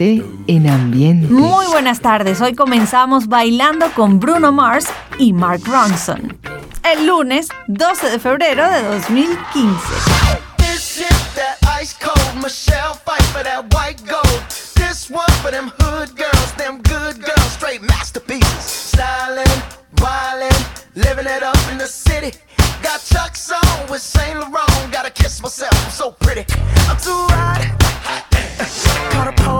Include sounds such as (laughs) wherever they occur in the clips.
Quédate en ambiente. Muy buenas tardes. Hoy comenzamos bailando con Bruno Mars y Mark Ronson. El lunes 12 de febrero de 2015. This one for them hood girls, them good girls, straight masterpieces. Styling, wildin', living it up in the city. Got Chuck's on with Saint Laurent. Gotta kiss myself, I'm so pretty. I'm too hot. Call the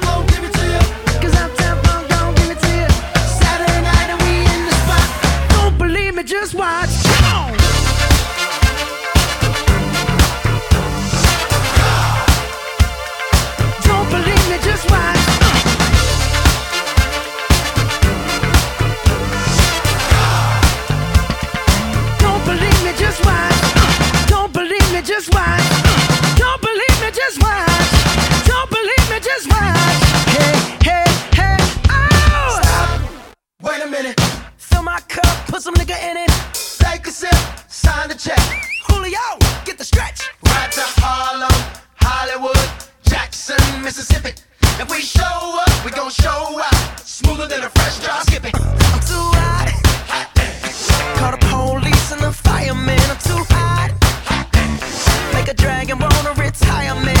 put some nigga in it. Take a sip, sign the check. Julio, get the stretch. Right to Harlem, Hollywood, Jackson, Mississippi. If we show up, we gon' show out. Smoother than a fresh drop. Skip it. I'm too hot. Call the police and the fireman. I'm too hot. Make a dragon wanna retire, man.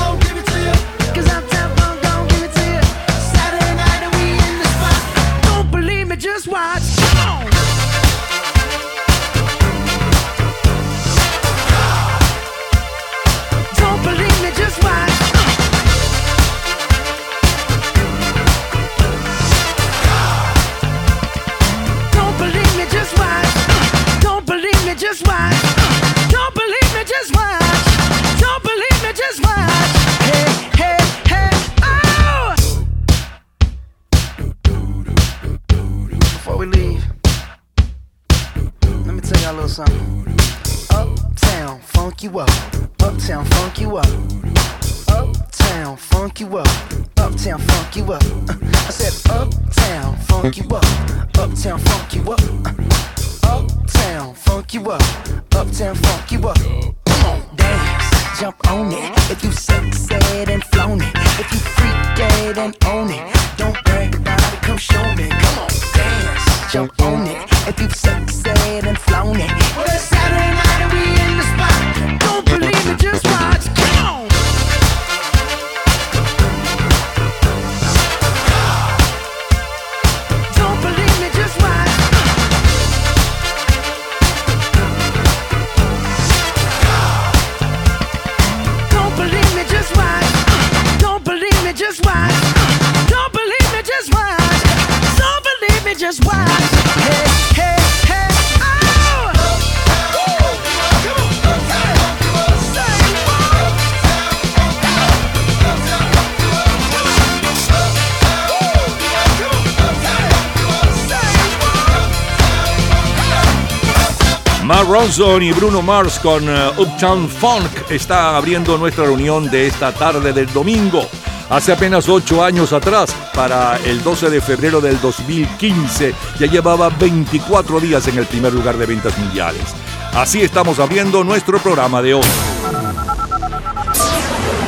y'all a little something. Uptown, funk you up. Uptown, funk you up. Uptown, funk you up. Uptown, funk you up. (laughs) I said, Uptown, funk you up. Uptown, funk you up. Uptown, funk you up. Uptown, funk you up. Come on, dance, jump on it. If you sexed and flown it. If you freak dead and own it. Don't brag about it, come show me. Come on, dance, jump on it. If you've sexed and flown it. Well, it's Saturday night and we in the spot. Don't believe me, just watch. Come on. Don't believe me, just watch. Don't believe me, just watch. Don't believe me, just watch. Don't believe me, just watch. Don't believe me, just watch. Hey, Mark Ronson y Bruno Mars con eh, Uptown Funk está abriendo nuestra reunión de esta tarde del domingo. Hace apenas ocho años atrás, para el 12 de febrero del 2015, ya llevaba 24 días en el primer lugar de ventas mundiales. Así estamos abriendo nuestro programa de hoy.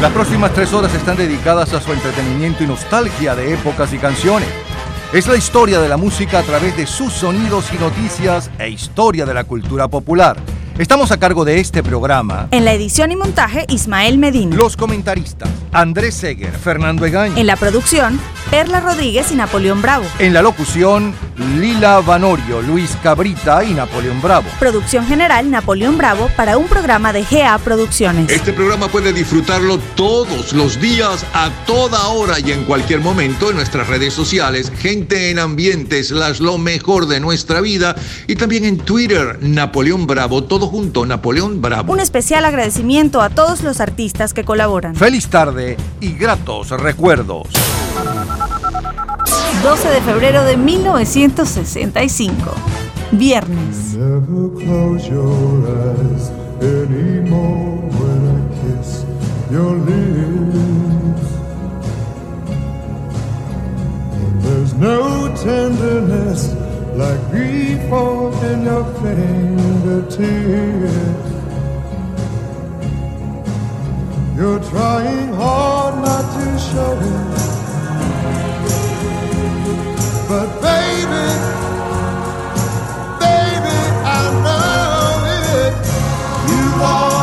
Las próximas tres horas están dedicadas a su entretenimiento y nostalgia de épocas y canciones. Es la historia de la música a través de sus sonidos y noticias e historia de la cultura popular. Estamos a cargo de este programa. En la edición y montaje, Ismael Medina. Los comentaristas, Andrés Seger, Fernando Egaña. En la producción, Perla Rodríguez y Napoleón Bravo. En la locución, Lila Vanorio, Luis Cabrita y Napoleón Bravo. Producción general Napoleón Bravo para un programa de GA Producciones. Este programa puede disfrutarlo todos los días, a toda hora y en cualquier momento en nuestras redes sociales, Gente en Ambientes, las lo mejor de nuestra vida y también en Twitter, Napoleón Bravo, todo junto, Napoleón Bravo. Un especial agradecimiento a todos los artistas que colaboran. Feliz tarde y gratos recuerdos. 12 de febrero de 1965. Viernes. Never close your eyes anymore when I kiss your lips. And there's no tenderness like grief falls in your fingertips. You're trying hard not to show it. But baby, baby, I know it. You lost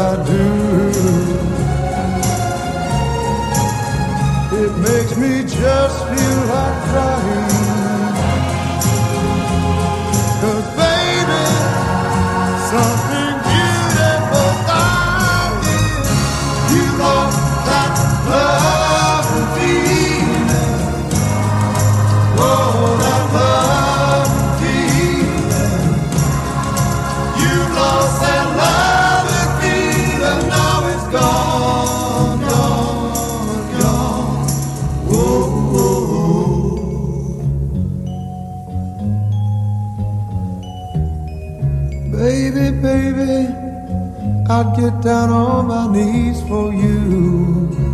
I do. It makes me just feel like crying. I'd get down on my knees for you.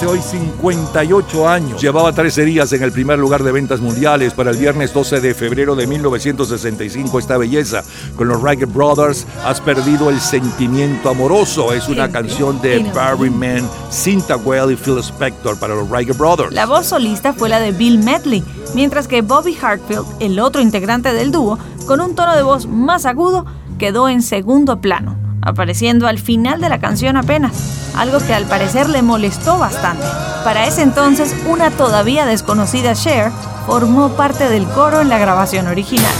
Hace hoy 58 años. Llevaba 13 días en el primer lugar de ventas mundiales. Para el viernes 12 de febrero de 1965, esta belleza con los Ragged Brothers, Has perdido el sentimiento amoroso. Es una canción de Barry Mann, Cinta Well y Phil Spector para los Ragged Brothers. La voz solista fue la de Bill Medley, mientras que Bobby Hartfield, el otro integrante del dúo, con un tono de voz más agudo, quedó en segundo plano, apareciendo al final de la canción apenas, algo que al parecer le molestó bastante. Para ese entonces, una todavía desconocida Cher formó parte del coro en la grabación original.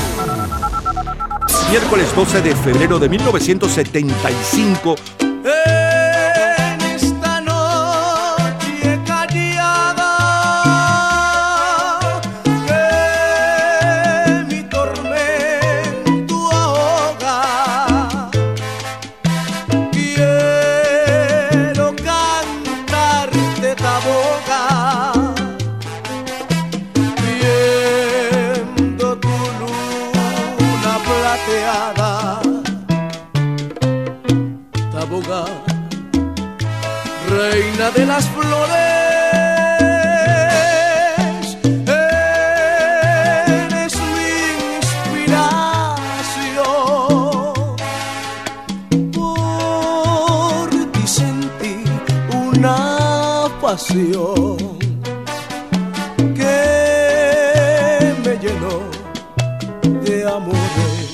Miércoles 12 de febrero de 1975, En de las flores. Eres mi inspiración. Por ti sentí una pasión que me llenó de amores.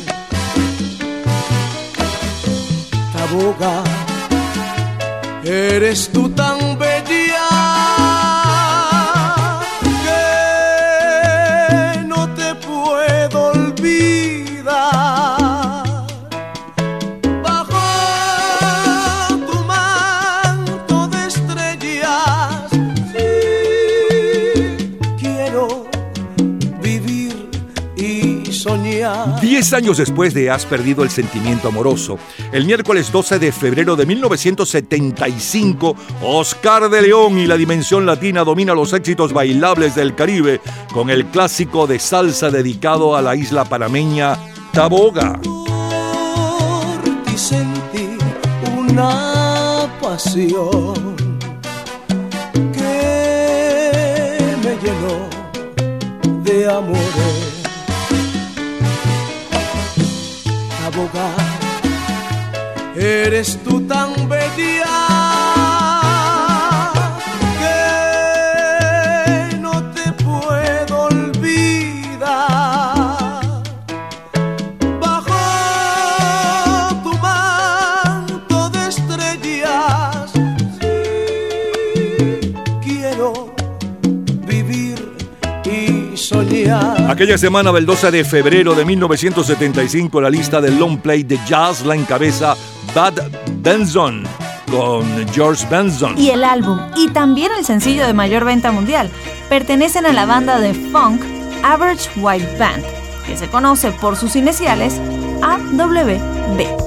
Taboga, eres tú tan Diez años después de Has perdido el sentimiento amoroso, el miércoles 12 de febrero de 1975, Oscar de León y la Dimensión Latina domina los éxitos bailables del Caribe con el clásico de salsa dedicado a la isla panameña Taboga. por ti sentí una pasión que me llenó de. Eres tú tan bella Aquella semana del 12 de febrero de 1975, la lista del long play de jazz la encabeza Bud Benson con George Benson. Y el álbum y también el sencillo de mayor venta mundial pertenecen a la banda de funk Average White Band, que se conoce por sus iniciales AWB.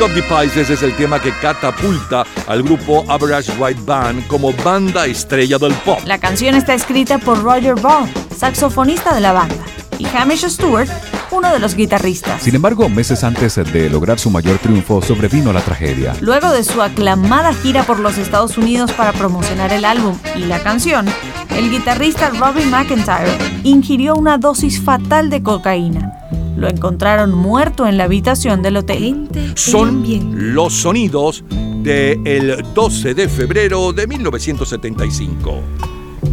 Music of the Pisces es el tema que catapulta al grupo Average White Band como banda estrella del pop. La canción está escrita por Roger Ball, saxofonista de la banda, y Hamish Stewart, uno de los guitarristas. Sin embargo, meses antes de lograr su mayor triunfo, sobrevino la tragedia. Luego de su aclamada gira por los Estados Unidos para promocionar el álbum y la canción, el guitarrista Robbie McIntyre ingirió una dosis fatal de cocaína. Lo encontraron muerto en la habitación del hotel. Son los sonidos del 12 de febrero de 1975.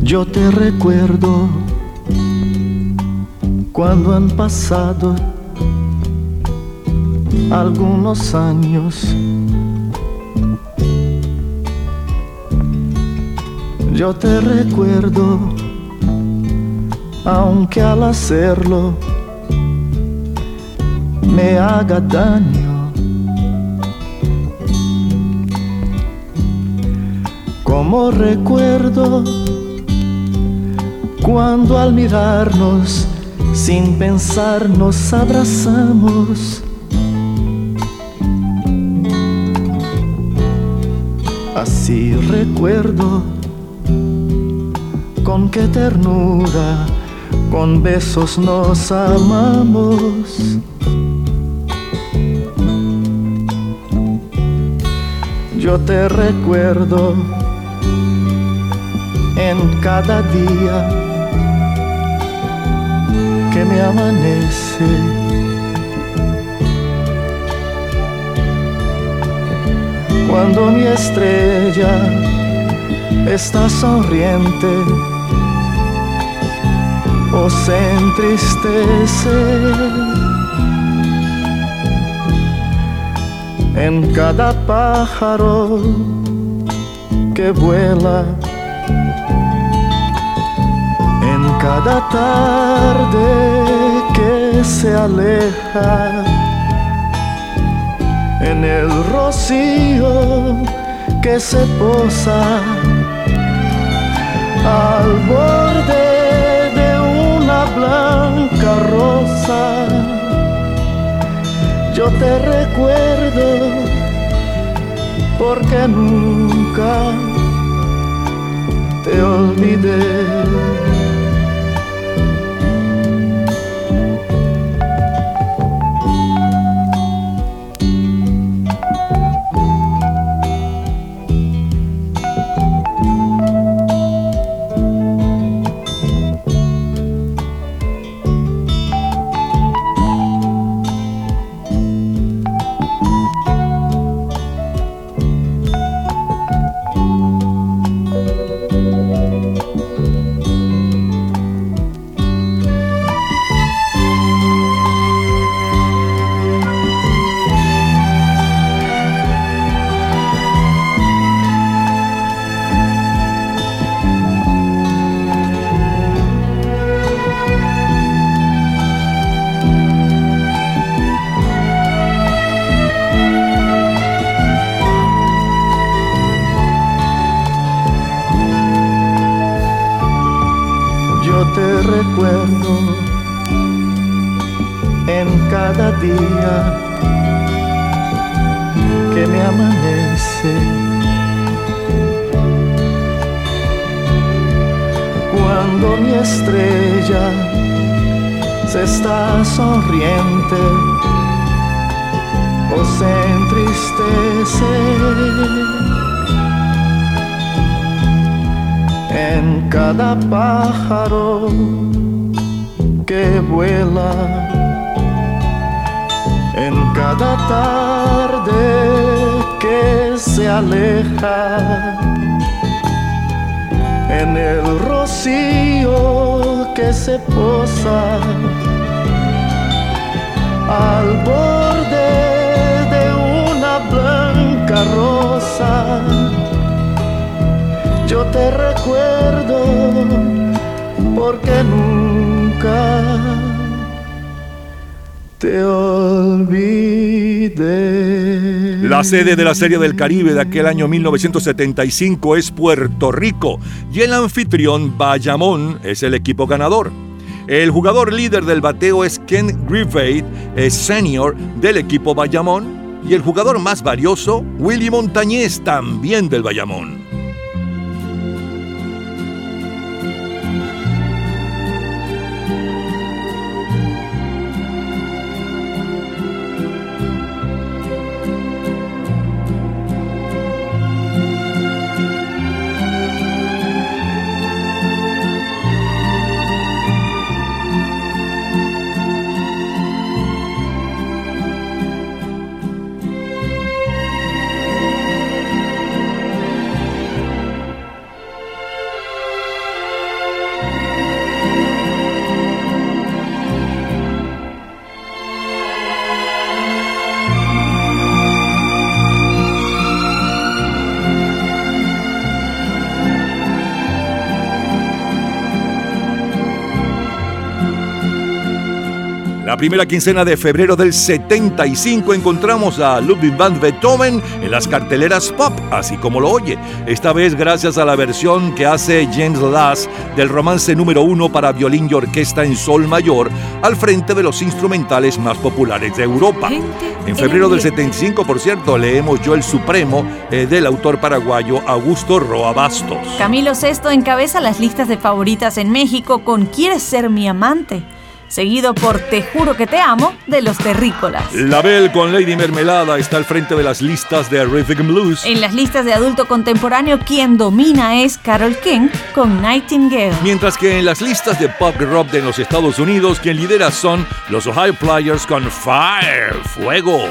Yo te recuerdo cuando han pasado algunos años. Yo te recuerdo, aunque al hacerlo me haga daño. Como recuerdo cuando al mirarnos sin pensar nos abrazamos. Así recuerdo con qué ternura, con besos nos amamos. Yo te recuerdo en cada día que me amanece. Cuando mi estrella está sonriente o se entristece. En cada pájaro que vuela. En cada tarde que se aleja, en el rocío que se posa. Al borde de una blanca rosa. Te recuerdo porque nunca te olvidé. Sede de la Serie del Caribe de aquel año 1975 es Puerto Rico y el anfitrión Bayamón es el equipo ganador. El jugador líder del bateo es Ken Griffith, senior del equipo Bayamón. Y el jugador más valioso, Willy Montañez, también del Bayamón. La primera quincena de febrero del 75 encontramos a Ludwig van Beethoven en las carteleras pop, así como lo oye. Esta vez gracias a la versión que hace James Lass del romance número uno para violín y orquesta en sol mayor, al frente de los instrumentales más populares de Europa. En febrero del 75, por cierto, leemos Yo el Supremo eh, del autor paraguayo Augusto Roa Bastos. Camilo VI encabeza las listas de favoritas en México con ¿Quieres ser mi amante? Seguido por Te juro que te amo de los terrícolas. La Belle con Lady Mermelada está al frente de las listas de Rhythm Blues. En las listas de adulto contemporáneo, quien domina es Carol King con Nightingale. Mientras que en las listas de pop rock de los Estados Unidos, quien lidera son los Ohio Players con Fire, Fuego.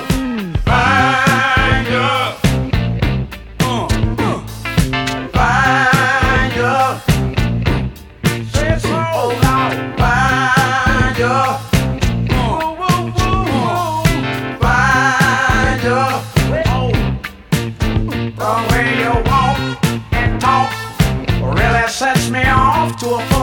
Sets me off to a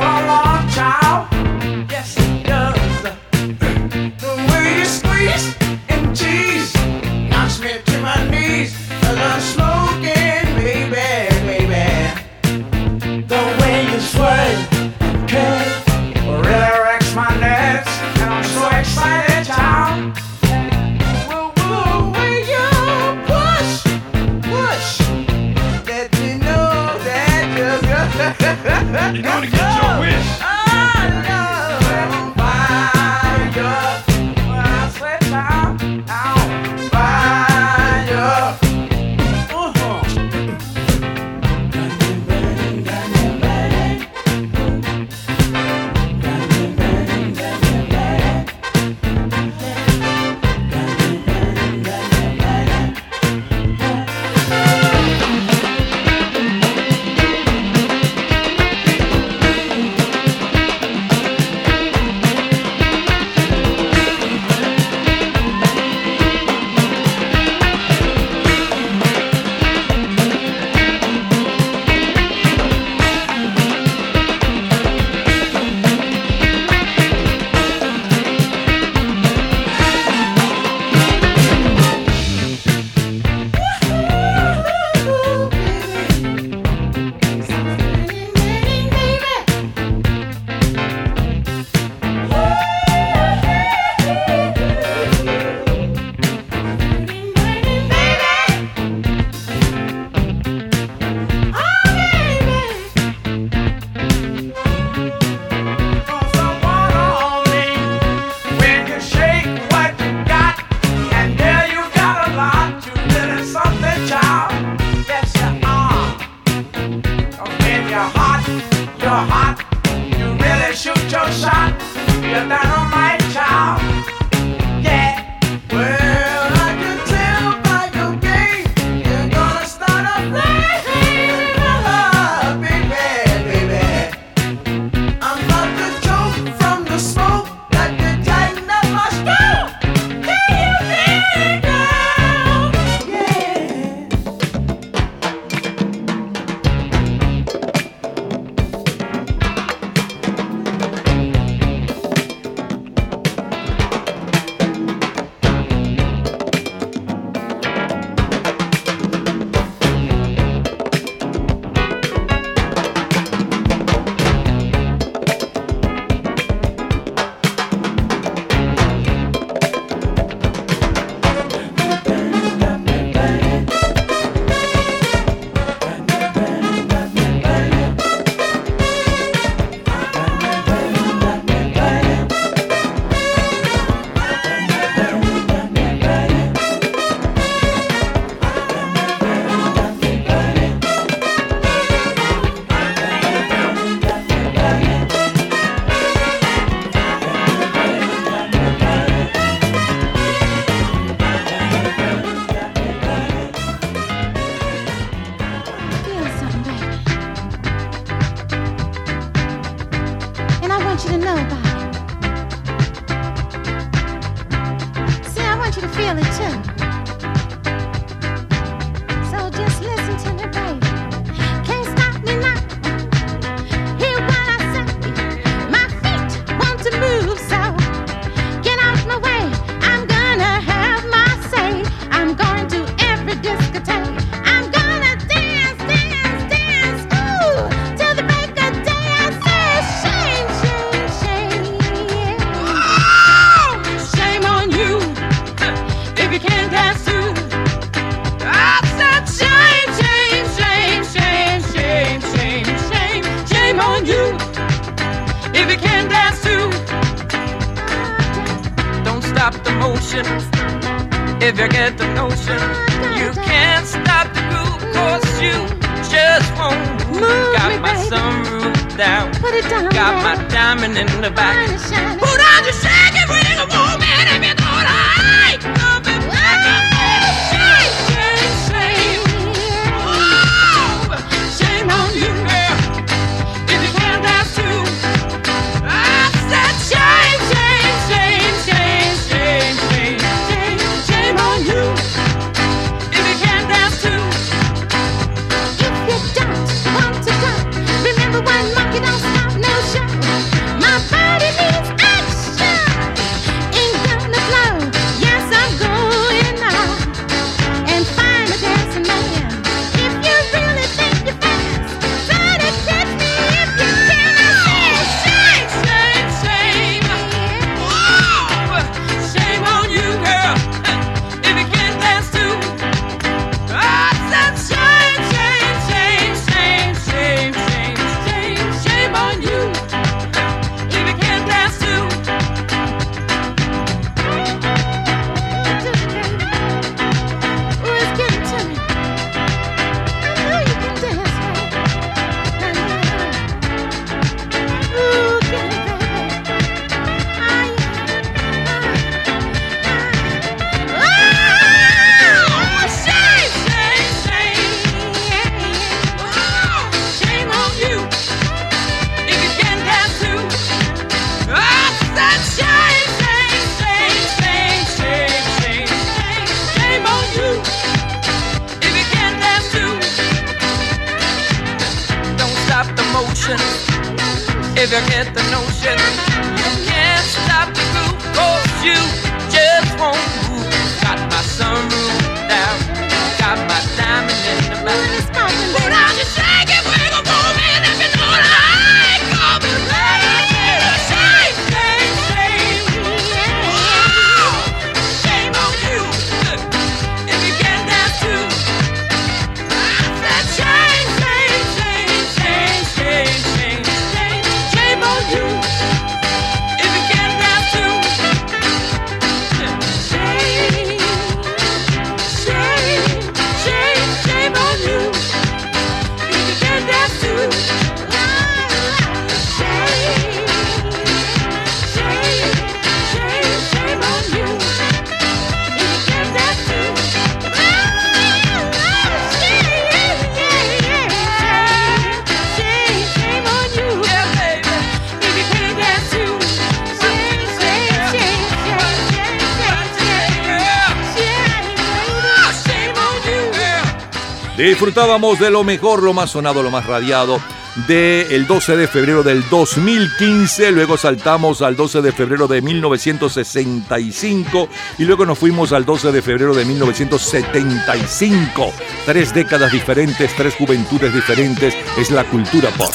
disfrutábamos de lo mejor, lo más sonado, lo más radiado del 12 de febrero del 2015, luego saltamos al 12 de febrero de 1965 y luego nos fuimos al 12 de febrero de 1975. Tres décadas diferentes, tres juventudes diferentes, es la cultura pop.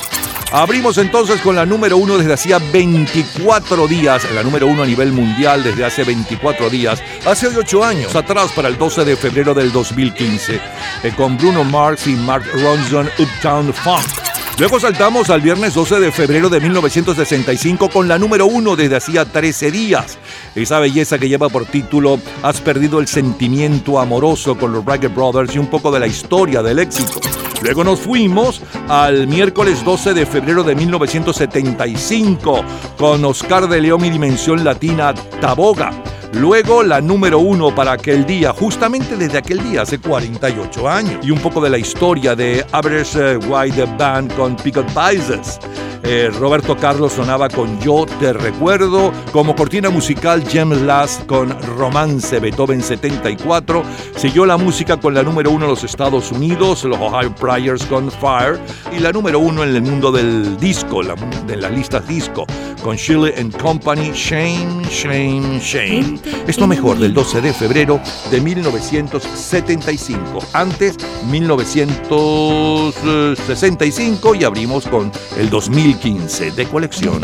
Abrimos entonces con la número uno desde hacía 24 días, la número uno a nivel mundial desde hace 24 días, hace 8 años atrás para el 12 de febrero del 2015. Eh, con Bruno Mars y Mark Ronson Uptown Funk. Luego saltamos al viernes 12 de febrero de 1965 con la número uno desde hacía 13 días. Esa belleza que lleva por título Has perdido el sentimiento amoroso con los Ragged Brothers y un poco de la historia del éxito. Luego nos fuimos al miércoles 12 de febrero de 1975 con Oscar de León y Dimensión Latina Taboga. Luego la número uno para aquel día, justamente desde aquel día, hace 48 años. Y un poco de la historia de Average eh, White Band con Picket Bises. Eh, Roberto Carlos sonaba con Yo Te Recuerdo, como cortina musical James Last con Romance Beethoven 74, siguió la música con la número uno en los Estados Unidos, los Ohio Players con Fire, y la número uno en el mundo del disco, de las listas disco, con Shirley and Company, Shame, Shame, Shame. Esto mejor del 12 de febrero de 1975. Antes, 1965 y abrimos con el 2015 de colección.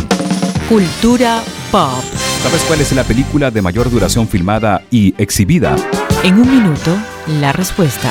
Cultura pop. ¿Sabes cuál es la película de mayor duración filmada y exhibida? En un minuto, la respuesta.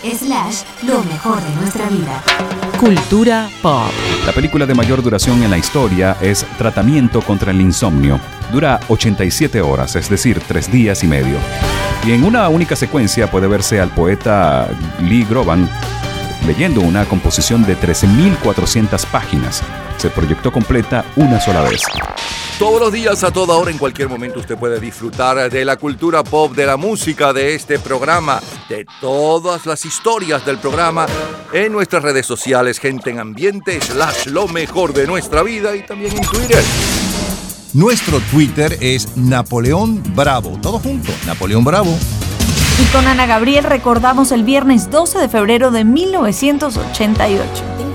Slash, lo mejor de nuestra vida. Cultura pop. La película de mayor duración en la historia es Tratamiento contra el Insomnio. Dura 87 horas, es decir, 3 días y medio. Y en una única secuencia puede verse al poeta Lee Groban leyendo una composición de 13.400 páginas. Se proyectó completa una sola vez. Todos los días, a toda hora, en cualquier momento, usted puede disfrutar de la cultura pop, de la música, de este programa, de todas las historias del programa en nuestras redes sociales, gente en ambiente, slash lo mejor de nuestra vida y también en Twitter. Nuestro Twitter es Napoleón Bravo. Todo junto, Napoleón Bravo. Y con Ana Gabriel recordamos el viernes 12 de febrero de 1988.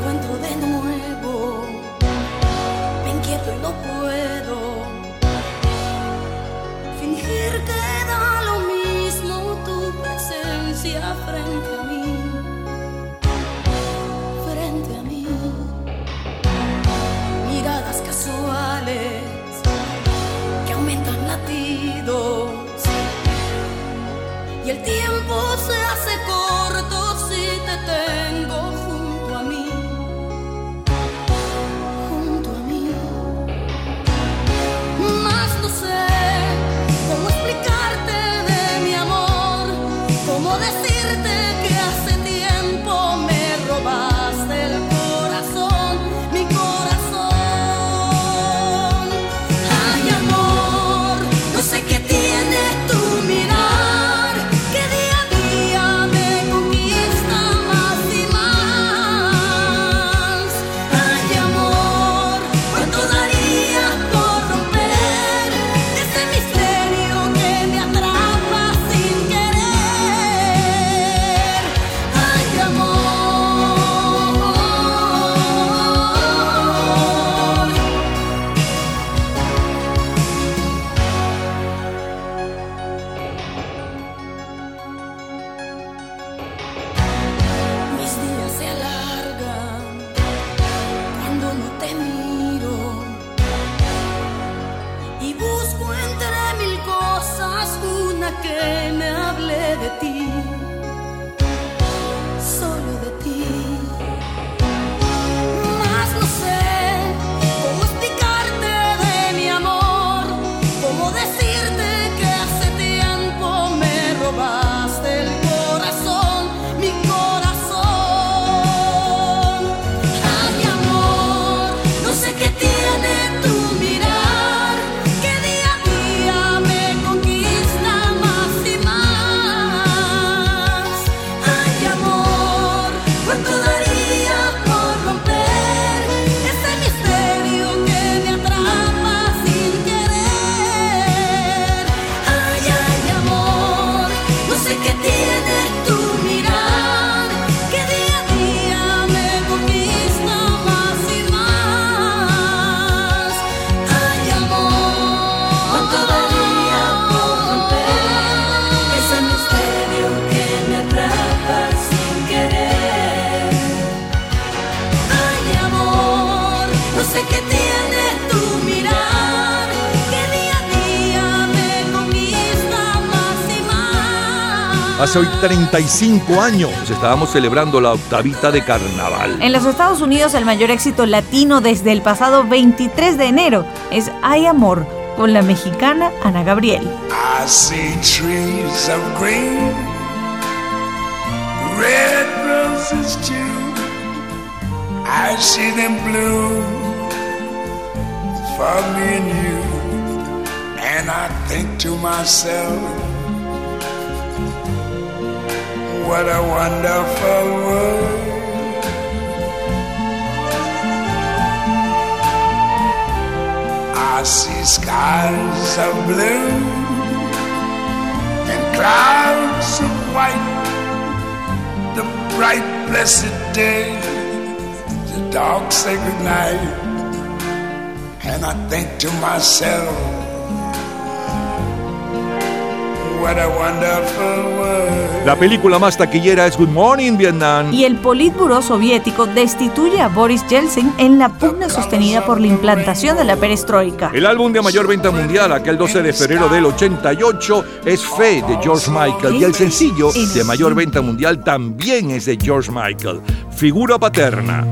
Hace hoy 35 años estábamos celebrando la octavita de carnaval. En los Estados Unidos el mayor éxito latino desde el pasado 23 de enero es Hay Amor con la mexicana Ana Gabriel. I see trees of green, red roses too. I see them bloom for me and you. And I think to myself, what a wonderful world. I see skies of blue and clouds of white, the bright blessed day, the dark sacred night, and I think to myself, what a wonderful world. La película más taquillera es Good Morning Vietnam. Y el Politburo soviético destituye a Boris Yeltsin en la pugna sostenida por la implantación de la perestroika. El álbum de mayor venta mundial, aquel 12 de febrero del 88, es Fe de George Michael. Y el sencillo de mayor venta mundial también es de George Michael, Figura Paterna.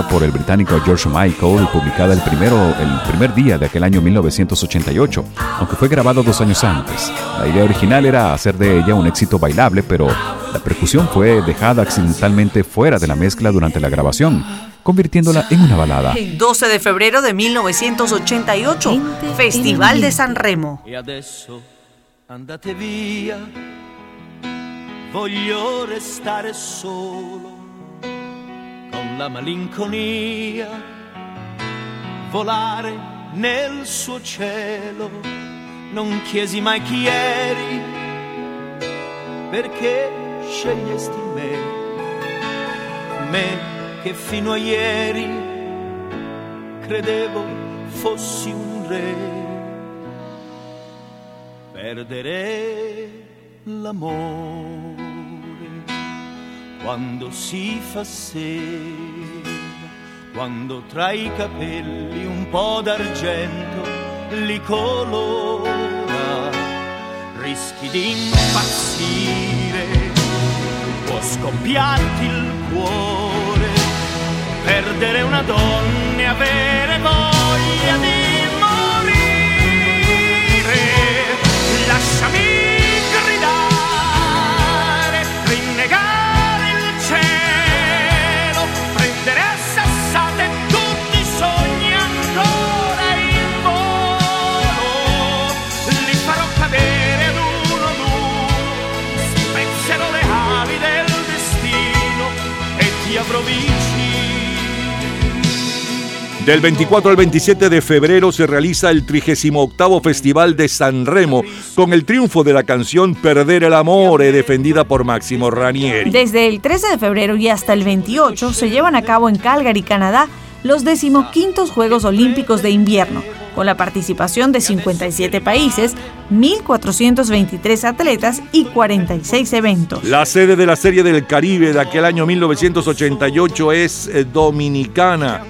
Por el británico George Michael, publicada el, primero, el primer día de aquel año 1988, aunque fue grabado dos años antes. La idea original era hacer de ella un éxito bailable, pero la percusión fue dejada accidentalmente fuera de la mezcla durante la grabación, convirtiéndola en una balada. El 12 de febrero de 1988, Festival de San Remo. E adesso andate via, voglio restare solo la malinconia, volare nel suo cielo. Non chiesi mai chi eri, perché scegliesti me, me che fino a ieri credevo fossi un re. Perdere l'amore quando si fa sera, quando tra i capelli un po' d'argento li colora, rischi di impazzire, può scoppiarti il cuore, perdere una donna e avere voglia di morire. Lasciami Del 24 al 27 de febrero se realiza el 38 Festival de San Remo con el triunfo de la canción Perder el Amore defendida por Máximo Ranieri. Desde el 13 de febrero y hasta el 28 se llevan a cabo en Calgary, Canadá, los decimoquintos Juegos Olímpicos de Invierno, con la participación de 57 países, 1.423 atletas y 46 eventos. La sede de la Serie del Caribe de aquel año 1988 es eh, Dominicana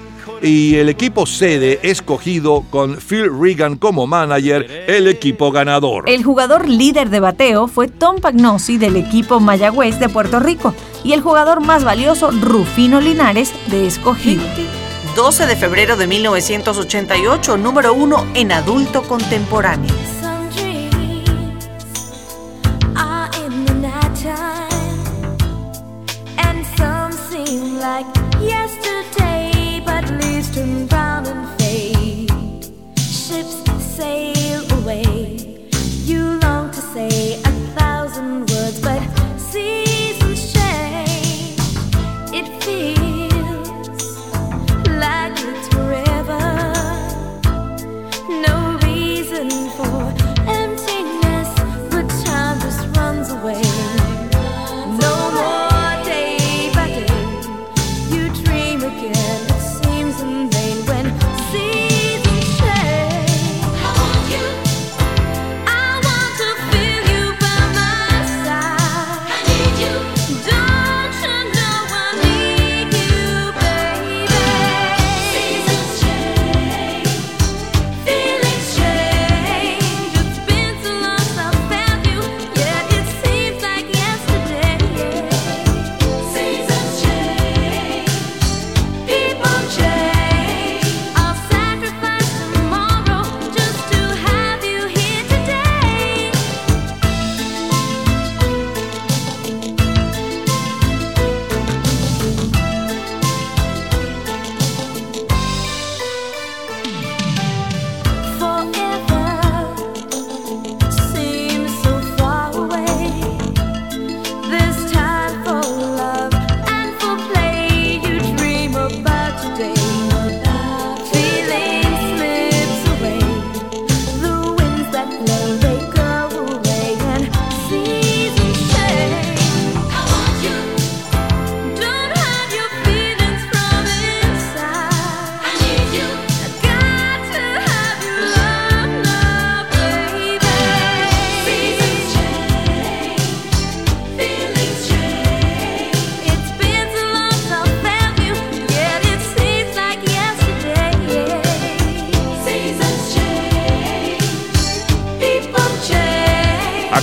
y el equipo sede escogido con Phil Regan como manager, el equipo ganador. El jugador líder de bateo fue Tom Pagnosi del equipo Mayagüez de Puerto Rico y el jugador más valioso Rufino Linares de Escogido. 12 de febrero de 1988, número 1 en adulto contemporáneo.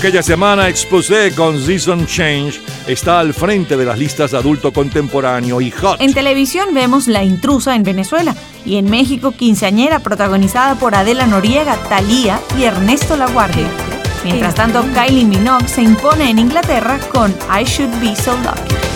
Aquella semana Exposé con Season Change está al frente de las listas adulto contemporáneo y hot. En televisión vemos La intrusa en Venezuela y en México Quinceañera protagonizada por Adela Noriega, Thalía y Ernesto Laguardia. Mientras tanto, Kylie Minogue se impone en Inglaterra con I Should Be So Lucky.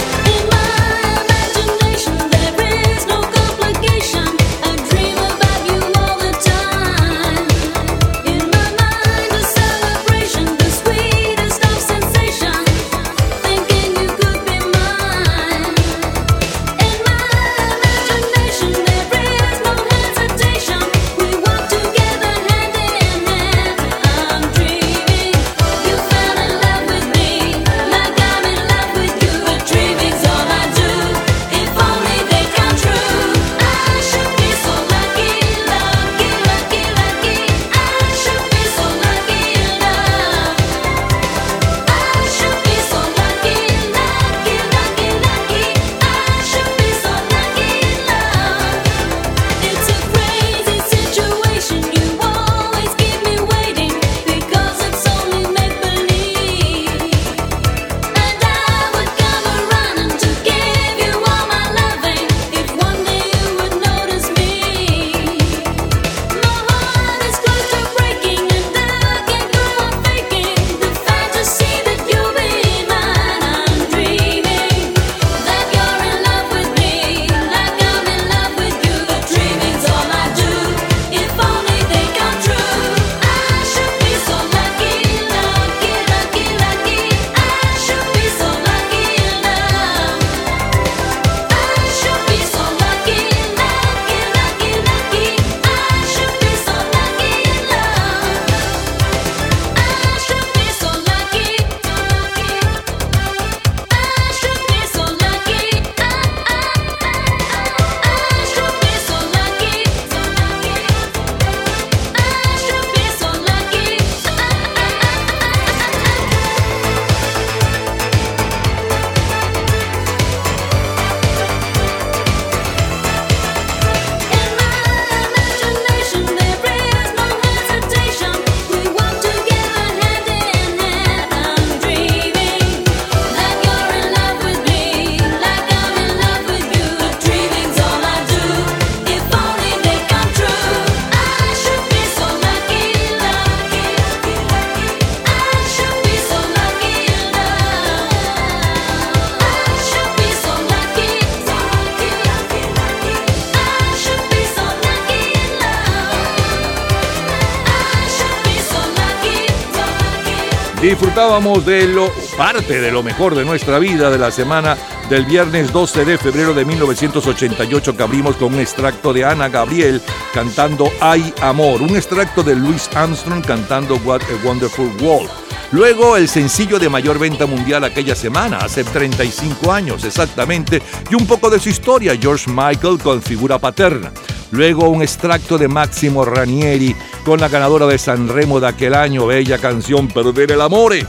Disfrutábamos de lo parte de lo mejor de nuestra vida de la semana del viernes 12 de febrero de 1988 que abrimos con un extracto de Ana Gabriel cantando Hay Amor, un extracto de Louis Armstrong cantando What a Wonderful World. Luego el sencillo de mayor venta mundial aquella semana, hace 35 años exactamente, y un poco de su historia, George Michael con figura paterna. Luego un extracto de Máximo Ranieri con la ganadora de San Remo de aquel año, bella canción Perder el Amore.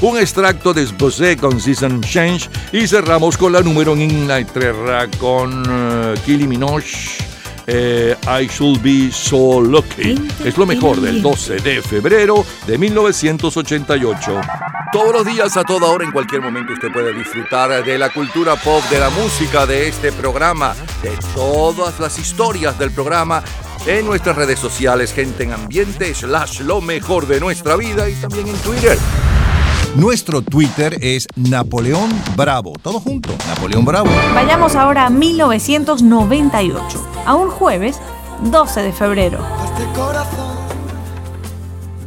Un extracto de Esbozé con Season Change y cerramos con la número en Inglaterra con eh, Kylie Minogue. eh, I Should Be So Lucky. Es lo mejor del 12 de febrero de 1988. Todos los días, a toda hora, en cualquier momento, usted puede disfrutar de la cultura pop, de la música, de este programa, de todas las historias del programa en nuestras redes sociales, gente en ambiente, slash lo mejor de nuestra vida y también en Twitter. Nuestro Twitter es Napoleón Bravo. Todo junto, Napoleón Bravo. Vayamos ahora a 1998, a un jueves 12 de febrero. Este corazón,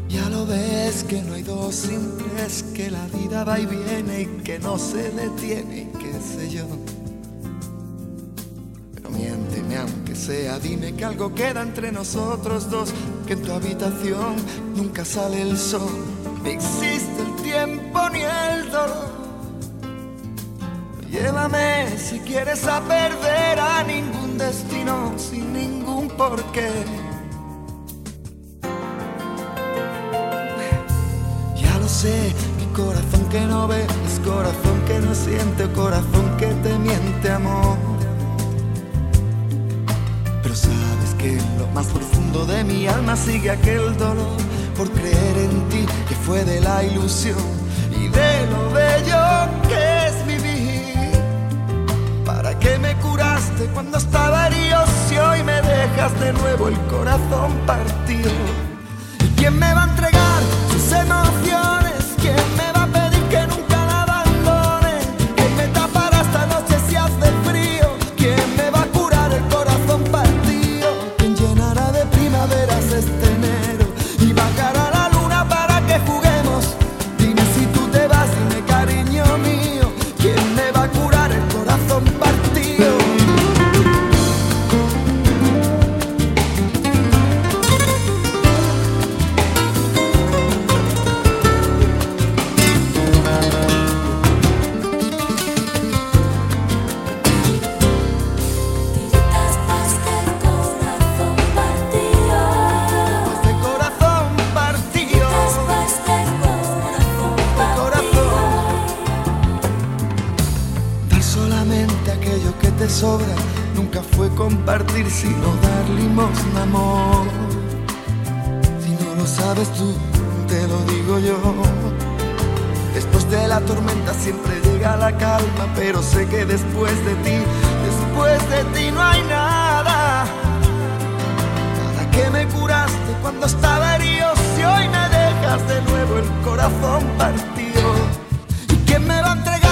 ya lo ves que no hay dos simples, que la vida va y viene y que no se detiene, y qué sé yo. Pero miénteme aunque sea, dime que algo queda entre nosotros dos, que en tu habitación nunca sale el sol, Llévame si quieres a perder a ningún destino sin ningún porqué. Ya lo sé, mi corazón que no ve es corazón que no siente, corazón que te miente, amor. Pero sabes que en lo más profundo de mi alma sigue aquel dolor por creer en ti que fue de la ilusión y de lo bello que cuando estaba herido y hoy me dejas de nuevo el corazón partido. ¿Y quién me va a entregar sus emociones? limosna, amor. Si no lo sabes tú, te lo digo yo. Después de la tormenta siempre llega la calma, pero sé que después de ti, después de ti no hay nada. Para que me curaste cuando estaba herido, si hoy me dejas de nuevo el corazón partido. ¿Y quién me va a entregar?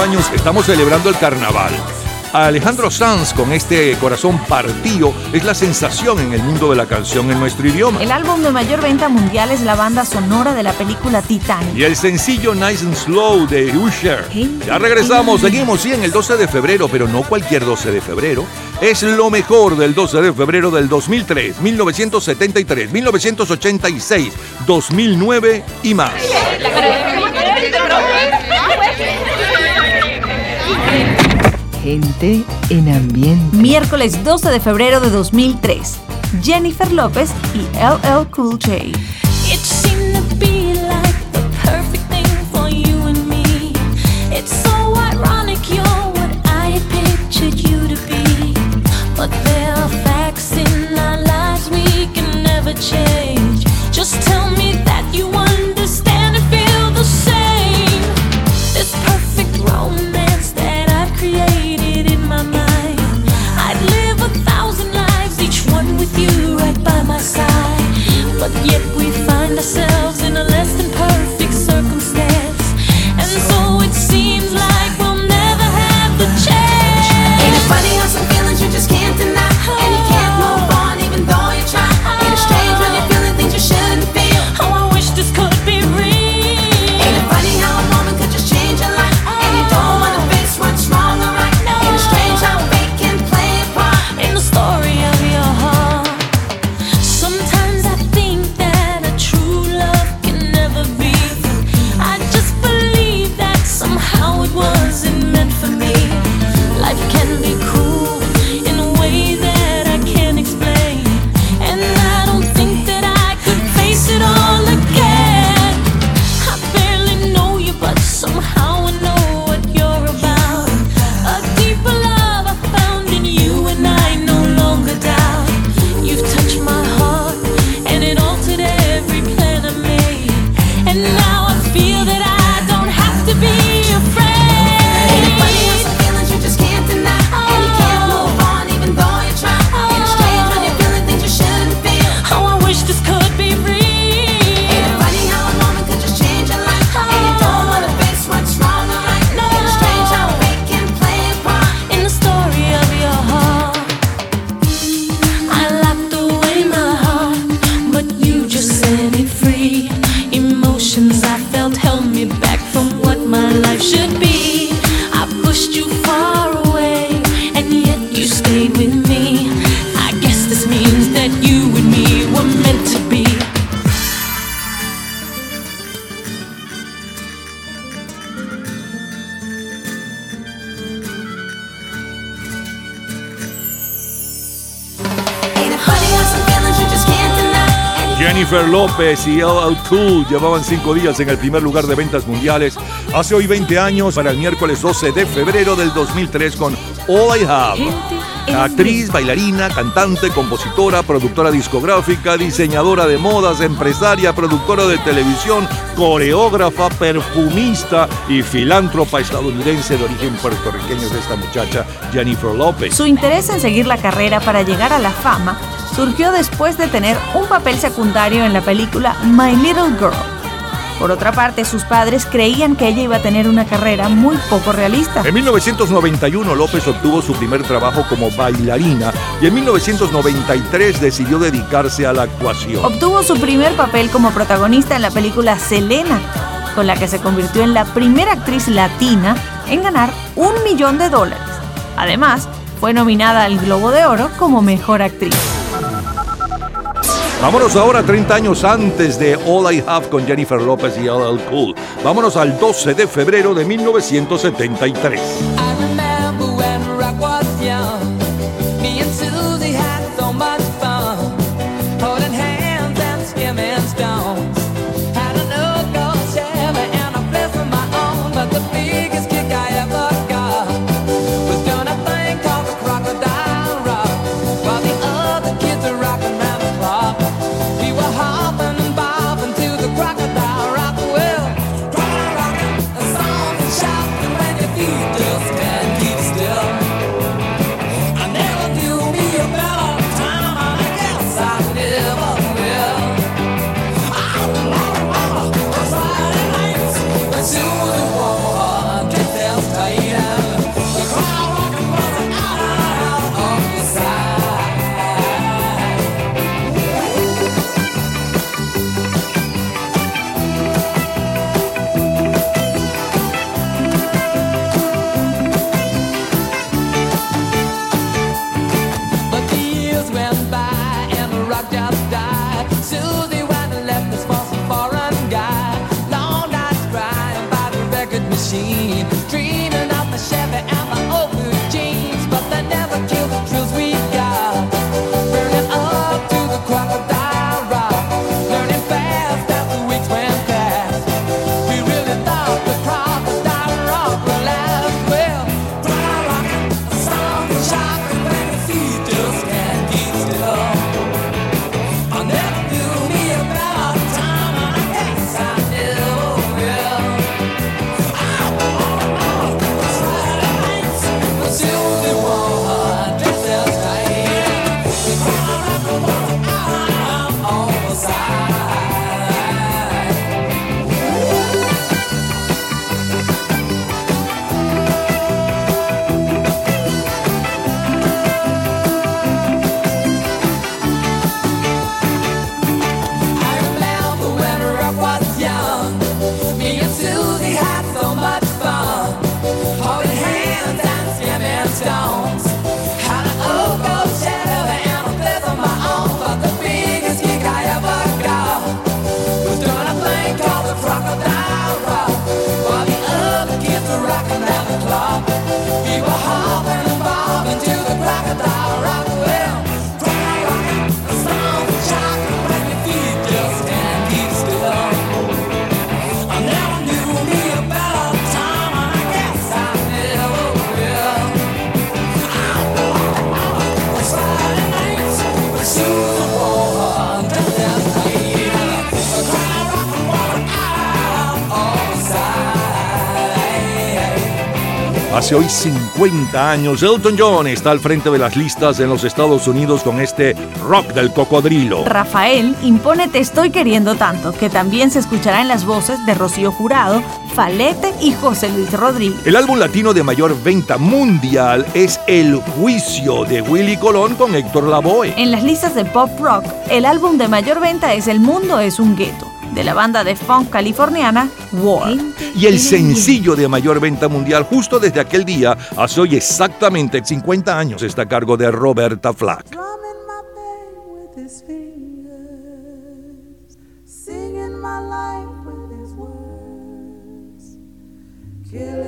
años estamos celebrando el carnaval. A Alejandro Sanz con este corazón partido es la sensación en el mundo de la canción en nuestro idioma. El álbum de mayor venta mundial es la banda sonora de la película Titanic. Y el sencillo Nice and Slow de Usher. Ya regresamos, seguimos, sí, en el 12 de febrero, pero no cualquier 12 de febrero. Es lo mejor del 12 de febrero del 2003, 1973, 1986, 2009 y más. Gente en ambiente. Miércoles 12 de febrero de 2003. Jennifer López y LL Cool J. López y LL Cool llevaban cinco días en el primer lugar de ventas mundiales hace hoy 20 años para el miércoles 12 de febrero del 2003 con All I Have. Actriz, bailarina, cantante, compositora, productora discográfica, diseñadora de modas, empresaria, productora de televisión, coreógrafa, perfumista y filántropa estadounidense de origen puertorriqueño es esta muchacha, Jennifer López. Su interés en seguir la carrera para llegar a la fama surgió después de tener un papel secundario en la película My Little Girl. Por otra parte, sus padres creían que ella iba a tener una carrera muy poco realista. En 1991 López obtuvo su primer trabajo como bailarina y en 1993 decidió dedicarse a la actuación. Obtuvo su primer papel como protagonista en la película Selena, con la que se convirtió en la primera actriz latina en ganar un millón de dólares. Además, fue nominada al Globo de Oro como mejor actriz. Vámonos ahora 30 años antes de All I Have con Jennifer López y LL Cool. Vámonos al 12 de febrero de 1973. Hace hoy 50 años, Elton John está al frente de las listas en los Estados Unidos con este rock del cocodrilo. Rafael impone Te estoy queriendo tanto, que también se escuchará en las voces de Rocío Jurado, Falete y José Luis Rodríguez. El álbum latino de mayor venta mundial es El Juicio de Willy Colón con Héctor Lavoe. En las listas de pop rock, el álbum de mayor venta es El mundo es un gueto, de la banda de funk californiana War. Y el sencillo de mayor venta mundial justo desde aquel día, hace hoy exactamente 50 años, está a cargo de Roberta Flack. with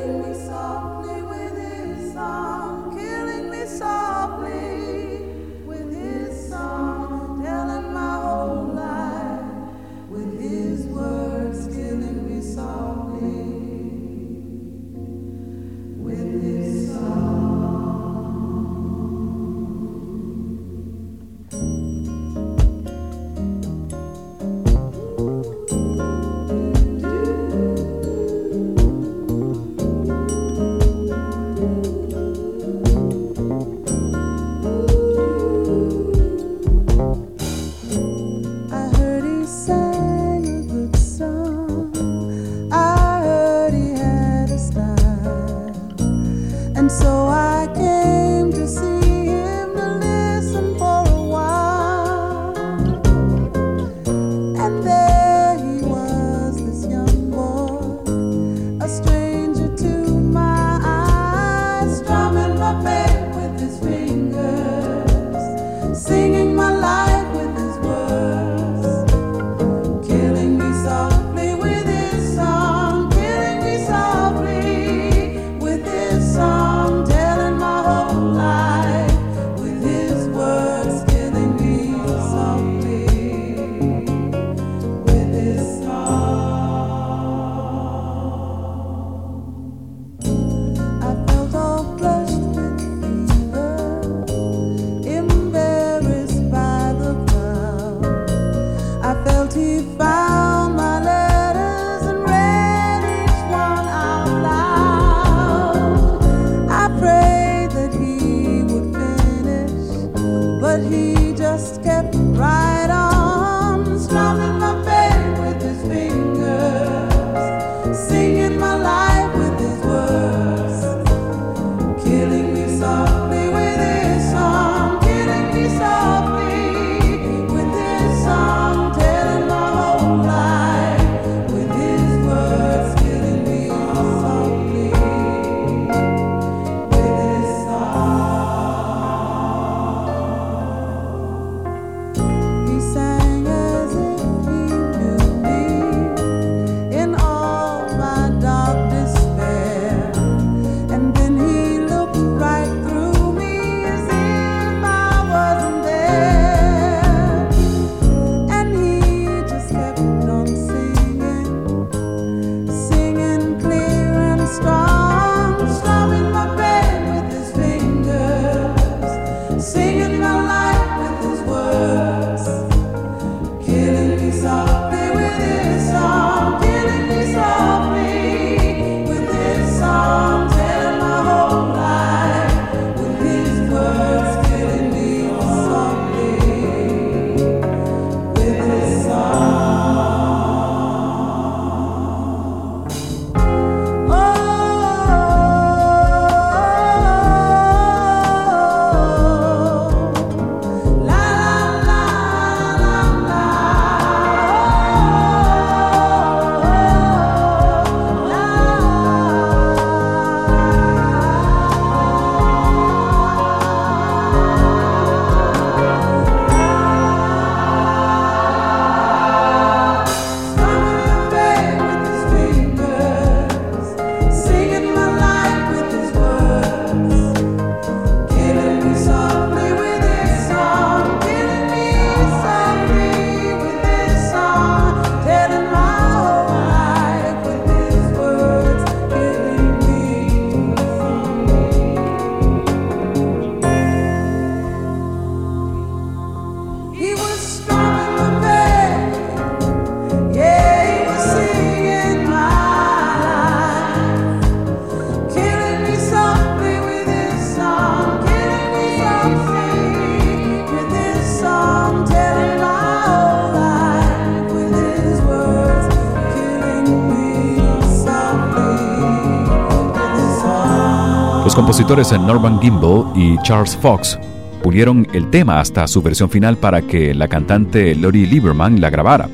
compositores Norman Gimbel y Charles Fox pulieron el tema hasta su versión final para que la cantante Lori Lieberman la grabara,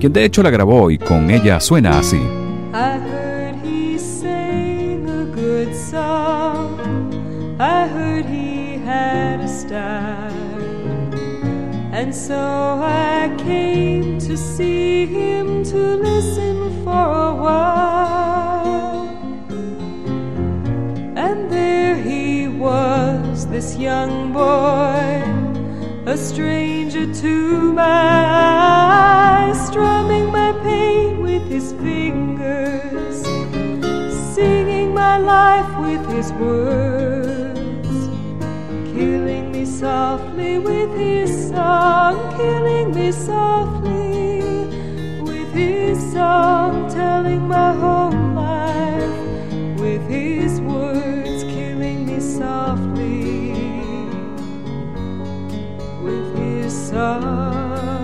quien de hecho la grabó y con ella suena así. And so I came to see him to listen young boy, a stranger to my eyes, strumming my pain with his fingers, singing my life with his words, killing me softly with his song, killing me softly with his song, telling my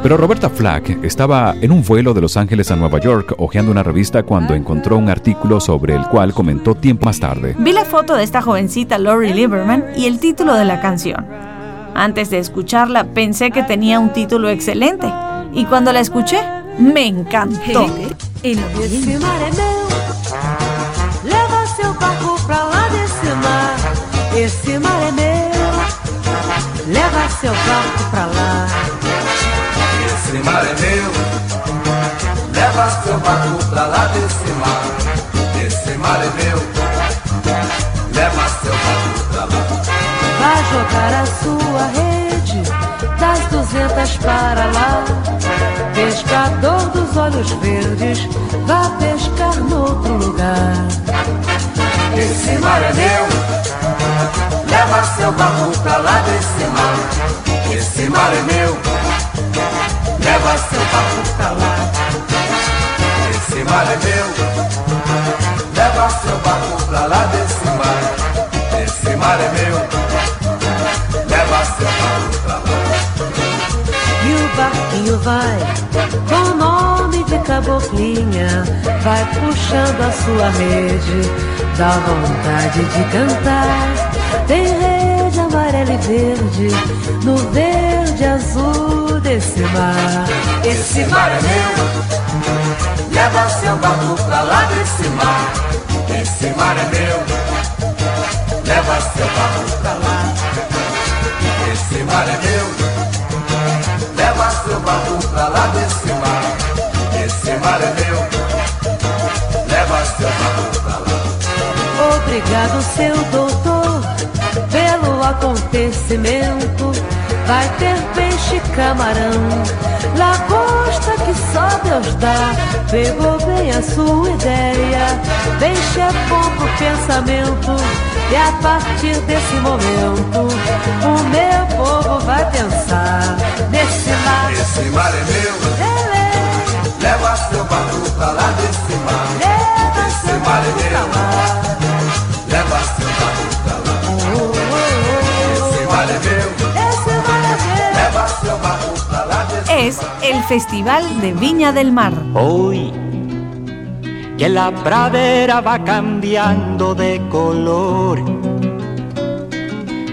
Pero Roberta Flack estaba en un vuelo de Los Ángeles a Nueva York hojeando una revista cuando encontró un artículo sobre el cual comentó tiempo más tarde. Vi la foto de esta jovencita Lori Lieberman y el título de la canción. Antes de escucharla pensé que tenía un título excelente y cuando la escuché me encantó. Esse mar é meu, leva seu barco pra lá desse mar. Esse mar é meu, leva seu barco pra lá. Esse mar é meu, leva seu barco pra lá desse mar. Esse mar é meu, leva seu barco pra lá. Vai jogar a sua rede das duzentas para lá. Pescador dos olhos verdes, vá pescar noutro lugar. Esse mar é meu, leva seu barco pra lá desse mar. Esse mar é meu, leva seu barco pra lá. Esse mar é meu, leva seu barco pra lá desse mar. Esse mar é meu, leva seu barco pra lá. E o barquinho vai com o nome de caboclinha, vai puxando a sua rede, dá vontade de cantar. Tem rede amarela e verde, no verde azul desse mar. Esse mar é meu, leva seu barco pra lá desse mar. Esse mar é meu, leva seu barco pra lá. Esse mar é meu, leva seu barco pra lá desse mar. Esse mar é meu, leva seu barco pra lá. Obrigado, seu doutor, pelo acontecimento. Vai ter peixe, camarão, lagosta que só Deus dá. Pegou bem a sua ideia, deixa bom pro pensamento. E a partir desse momento, o meu povo vai pensar nesse mar. Esse mar é meu, leva seu barco pra lá desse mar. Esse mar é meu, leva seu barco Es el Festival de Viña del Mar. Hoy que la pradera va cambiando de color,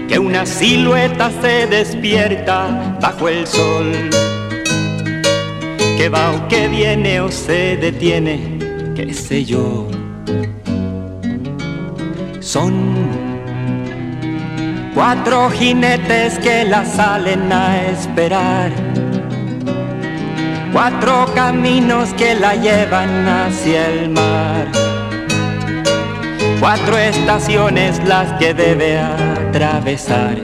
que una silueta se despierta bajo el sol, que va o que viene o se detiene, qué sé yo. Son cuatro jinetes que la salen a esperar. Cuatro caminos que la llevan hacia el mar. Cuatro estaciones las que debe atravesar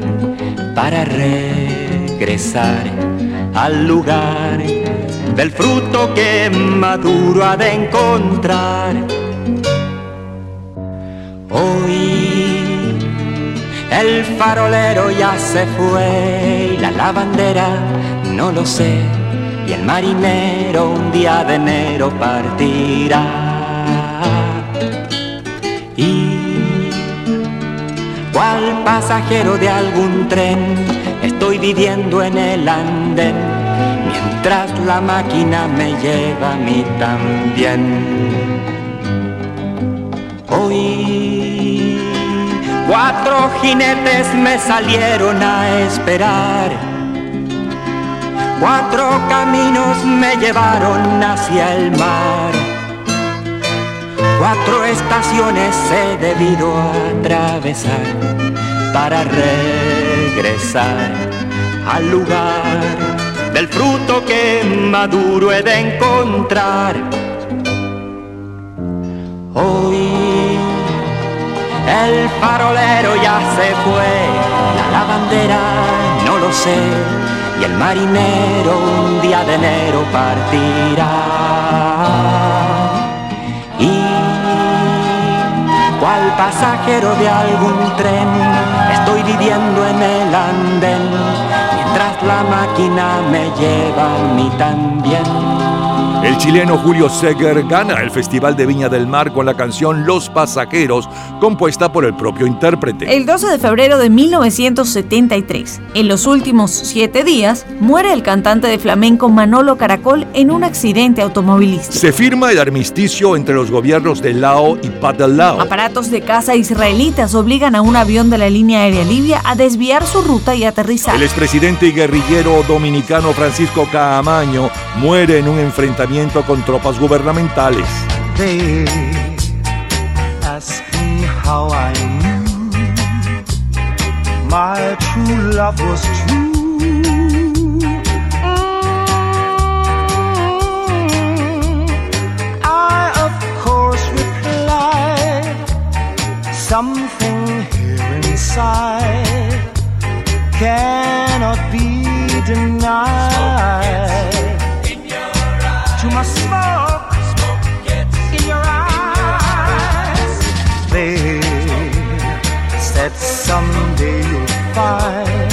para regresar al lugar del fruto que maduro ha de encontrar. Hoy el farolero ya se fue y la lavandera no lo sé y el marinero un día de enero partirá. Y cual pasajero de algún tren estoy viviendo en el andén mientras la máquina me lleva a mí también. Hoy Cuatro jinetes me salieron a esperar. Cuatro caminos me llevaron hacia el mar. Cuatro estaciones he debido atravesar para regresar al lugar del fruto que maduro he de encontrar. Hoy el farolero ya se fue, la lavandera no lo sé, y el marinero un día de enero partirá. Y cual pasajero de algún tren, estoy viviendo en el andén, mientras la máquina me lleva a mí también. El chileno Julio Seger gana el Festival de Viña del Mar con la canción Los Pasajeros, compuesta por el propio intérprete. El 12 de febrero de 1973, en los últimos siete días, muere el cantante de flamenco Manolo Caracol en un accidente automovilístico. Se firma el armisticio entre los gobiernos de Lao y Padel-Lao. Aparatos de caza israelitas obligan a un avión de la línea aérea libia a desviar su ruta y aterrizar. El expresidente y guerrillero dominicano Francisco Caamaño muere en un enfrentamiento con tropas gubernamentales. Something here inside cannot be denied. My smoke, in your eyes. They said someday you'll find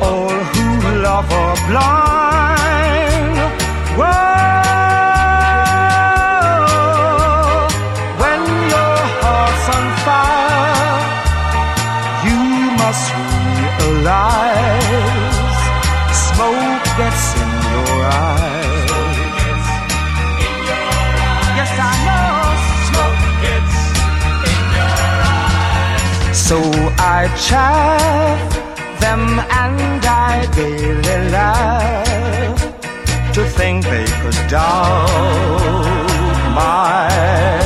all who love are blind. So I chaff them and I daily laugh to think they could doubt my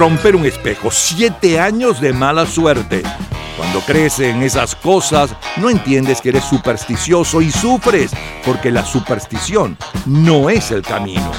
Romper un espejo, siete años de mala suerte. Cuando crees en esas cosas, no entiendes que eres supersticioso y sufres, porque la superstición no es el camino.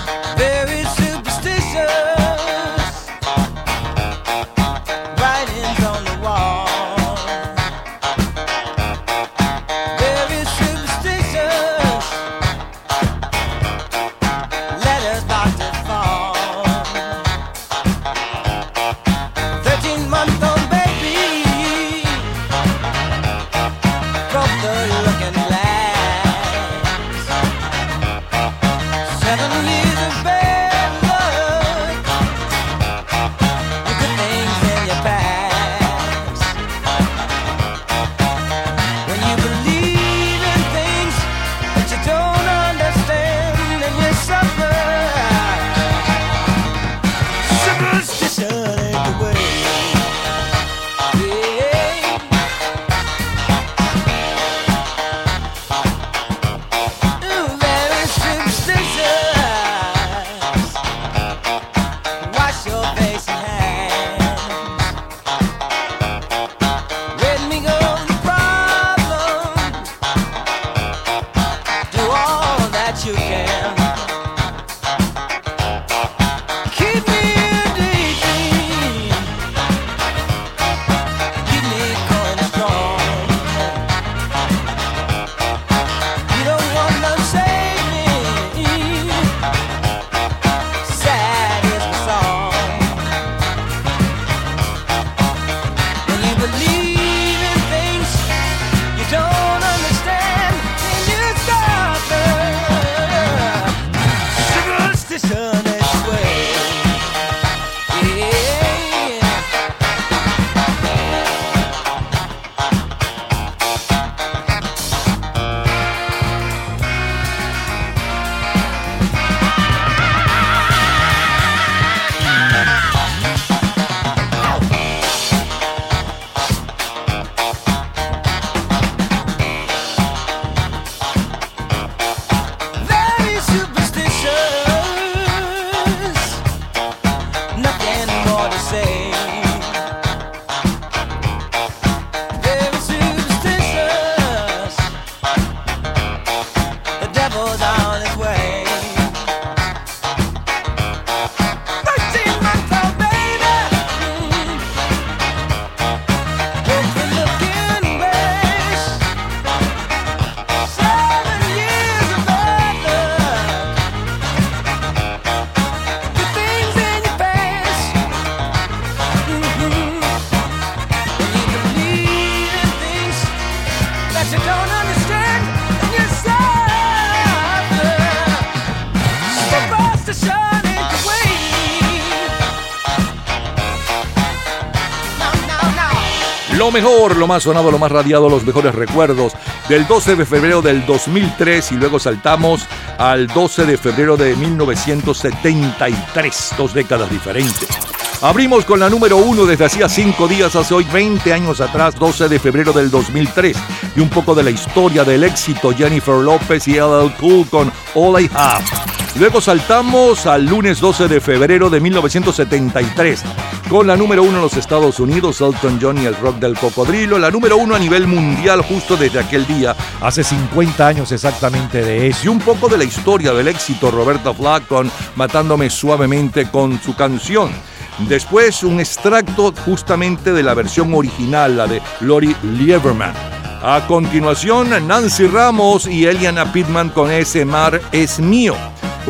Lo mejor, lo más sonado, lo más radiado, los mejores recuerdos del 12 de febrero del 2003 y luego saltamos al 12 de febrero de 1973, dos décadas diferentes. Abrimos con la número uno desde hacía cinco días, hace hoy 20 años atrás, 12 de febrero del 2003, y un poco de la historia del éxito Jennifer López y LL Cool con All I Have. Luego saltamos al lunes 12 de febrero de 1973, con la número uno en los Estados Unidos, Elton John y el rock del cocodrilo, la número uno a nivel mundial justo desde aquel día, hace 50 años exactamente de eso, y un poco de la historia del éxito Roberta Flack con Matándome suavemente con su canción. Después un extracto justamente de la versión original, la de Lori Lieberman. A continuación, Nancy Ramos y Eliana Pittman con Ese mar es mío.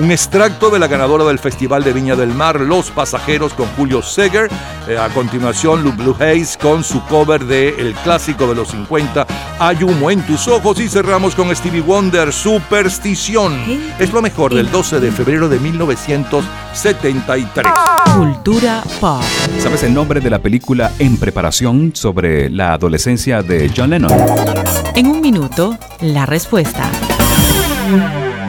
Un extracto de la ganadora del Festival de Viña del Mar, Los Pasajeros con Julio Seger. Eh, a continuación, Luke Blue Hayes con su cover de el clásico de los 50, Hay humo en tus ojos. Y cerramos con Stevie Wonder, Superstición. Es lo mejor del 12 de febrero de 1973. Cultura pop. ¿Sabes el nombre de la película En preparación sobre la adolescencia de John Lennon? En un minuto, la respuesta.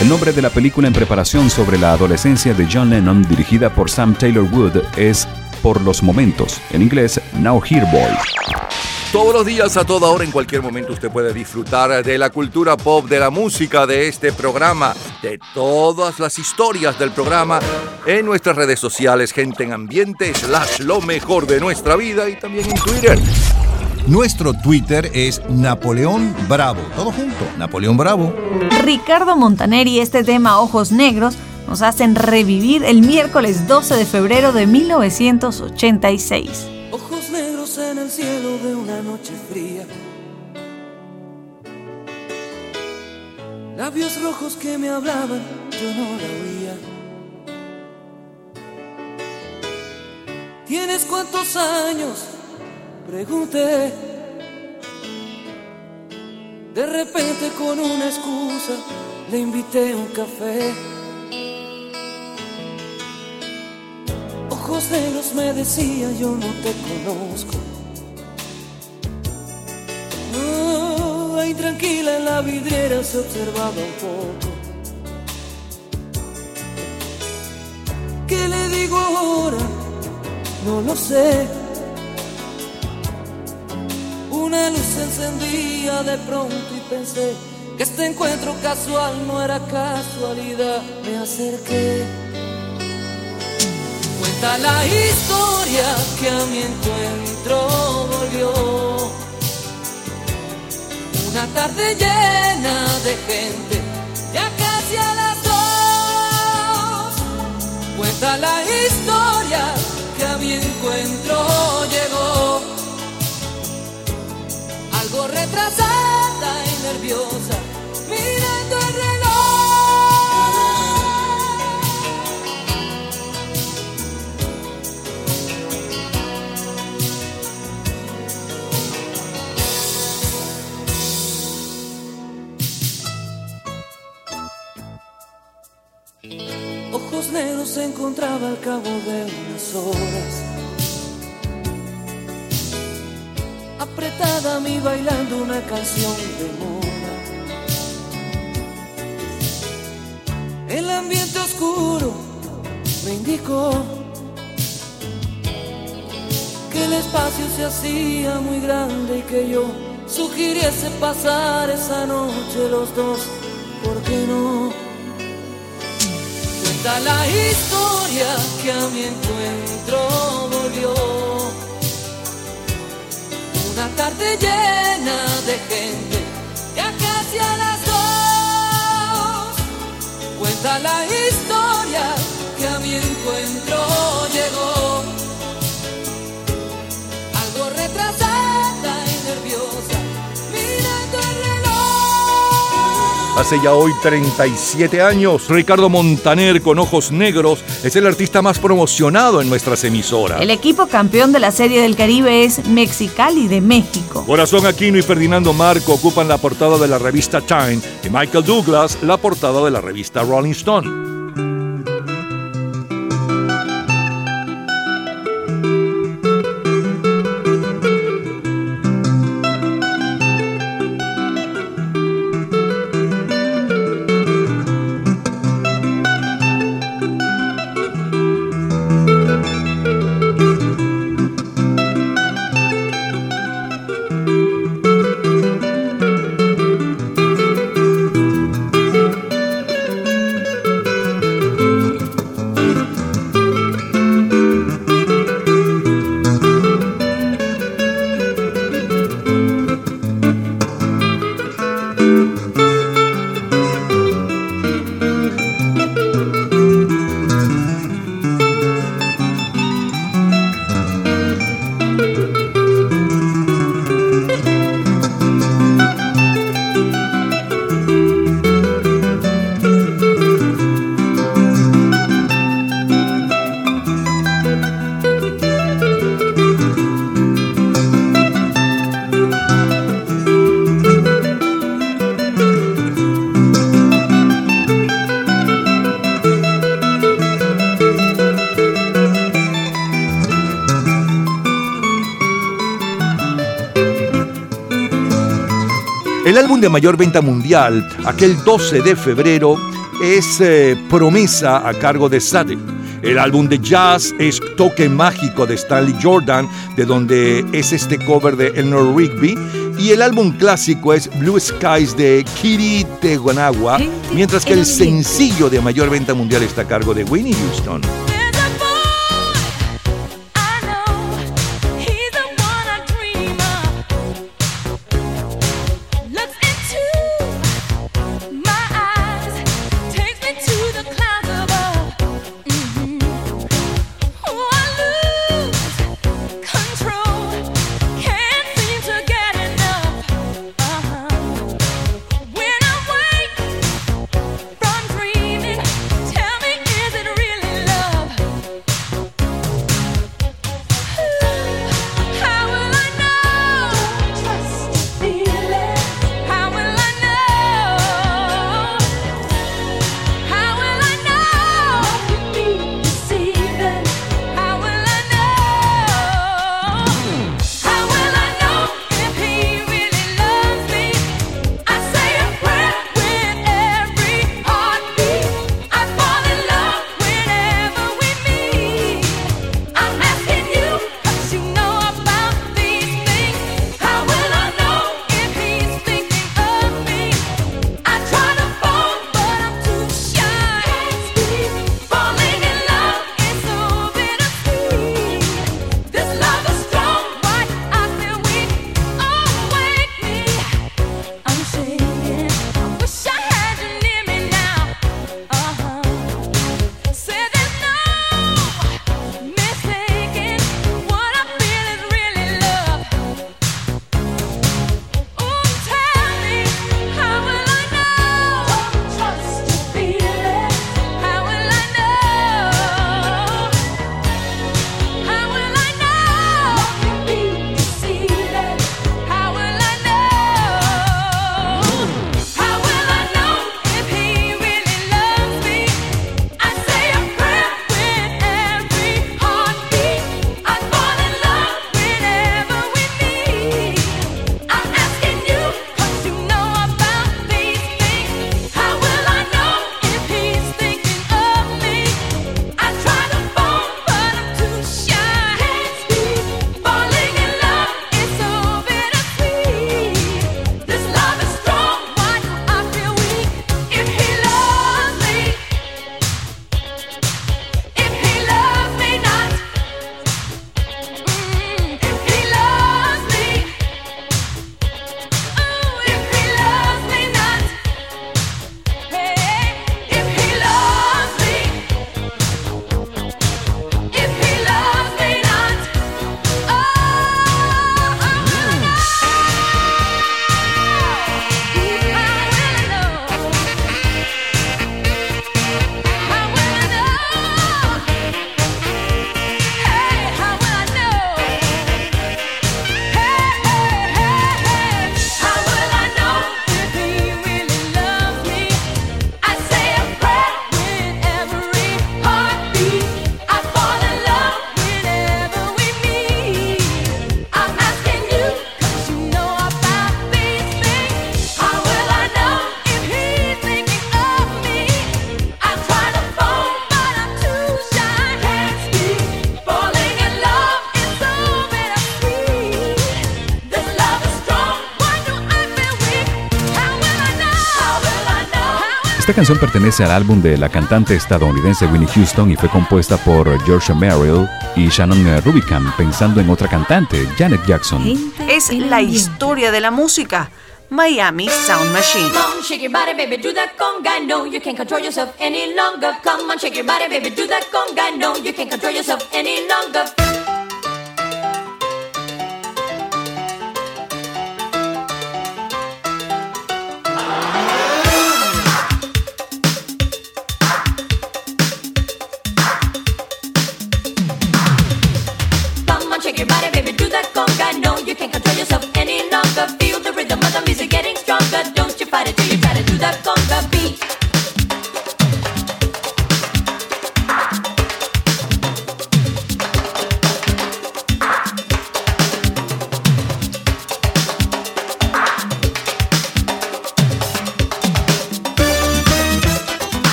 El nombre de la película en preparación sobre la adolescencia de John Lennon, dirigida por Sam Taylor Wood, es Por los Momentos, en inglés Now Here Boy. Todos los días, a toda hora, en cualquier momento, usted puede disfrutar de la cultura pop, de la música, de este programa, de todas las historias del programa en nuestras redes sociales, gente en ambiente, slash lo mejor de nuestra vida y también en Twitter. Nuestro Twitter es Napoleón Bravo. Todo junto, Napoleón Bravo. Ricardo Montaner y este tema Ojos Negros nos hacen revivir el miércoles 12 de febrero de 1986. Ojos negros en el cielo de una noche fría. Labios rojos que me hablaban, yo no la oía. ¿Tienes cuántos años? Pregunté. De repente con una excusa le invité a un café. Ojos negros me decía yo no te conozco. Oh, ahí tranquila en la vidriera se observaba un poco. ¿Qué le digo ahora? No lo sé. Una luz se encendía de pronto y pensé que este encuentro casual no era casualidad. Me acerqué. Cuenta la historia que a mi encuentro volvió. Una tarde llena de gente, ya casi a las dos. Cuenta la historia que a mi encuentro llegó. Retrasada y nerviosa, mirando el reloj. Ojos negros se encontraba al cabo de unas horas. Apretada a mí bailando una canción de moda. El ambiente oscuro me indicó que el espacio se hacía muy grande y que yo sugiriese pasar esa noche los dos. ¿Por qué no? Cuenta la historia que a mi encuentro volvió. Tarde llena de gente, ya casi a las dos. Cuenta la historia que a mi encuentro llegó. Hace ya hoy 37 años. Ricardo Montaner con ojos negros es el artista más promocionado en nuestras emisoras. El equipo campeón de la Serie del Caribe es Mexicali de México. Corazón Aquino y Ferdinando Marco ocupan la portada de la revista Time y Michael Douglas la portada de la revista Rolling Stone. De mayor venta mundial, aquel 12 de febrero, es eh, Promesa a cargo de Sade. El álbum de jazz es Toque Mágico de Stanley Jordan, de donde es este cover de Eleanor Rigby. Y el álbum clásico es Blue Skies de Kiri Teguanagua, mientras que el sencillo de mayor venta mundial está a cargo de Winnie Houston. canción pertenece al álbum de la cantante estadounidense Winnie Houston y fue compuesta por Georgia Merrill y Shannon Rubicam, pensando en otra cantante, Janet Jackson. Es la historia de la música. Miami Sound Machine. Come on, shake your body, baby, do that conga. No, you can't control yourself any longer. Come on, shake your body, baby, do that conga. No, you can't control yourself any longer.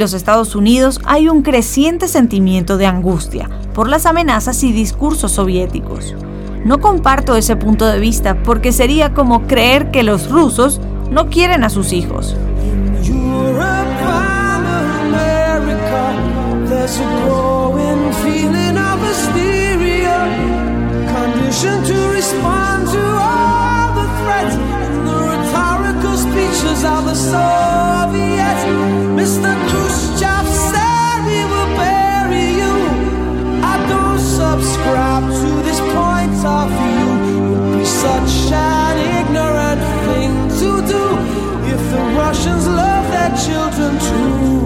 los Estados Unidos hay un creciente sentimiento de angustia por las amenazas y discursos soviéticos. No comparto ese punto de vista porque sería como creer que los rusos no quieren a sus hijos. to respond to all the threats speeches of the Soviets. Mr. Khrushchev said we will bury you. I don't subscribe to this point of view. It Would be such an ignorant thing to do if the Russians love their children too.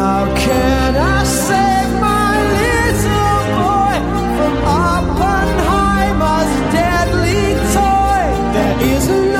How can I save my little boy from Oppenheimer's deadly toy? There isn't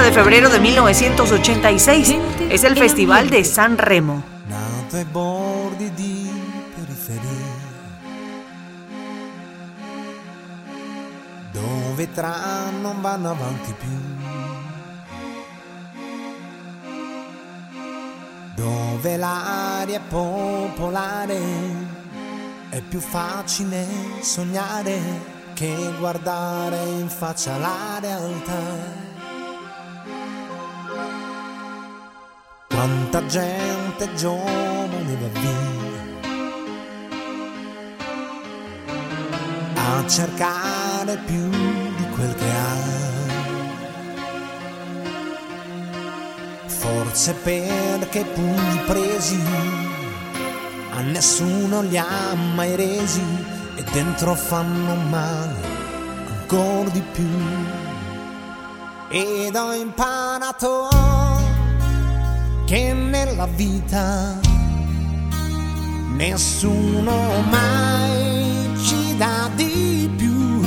8 de febrero de 1986. Es el Festival de San Remo. Dove tra non vanno avanti più. Dove l'aria popolare è più facile sognare che guardare in faccia la realtà. Quanta gente giovane va via a cercare più di quel che ha. Forse perché pugni presi a nessuno li ha mai resi e dentro fanno male ancora di più. Ed ho imparato che nella vita nessuno mai ci dà di più.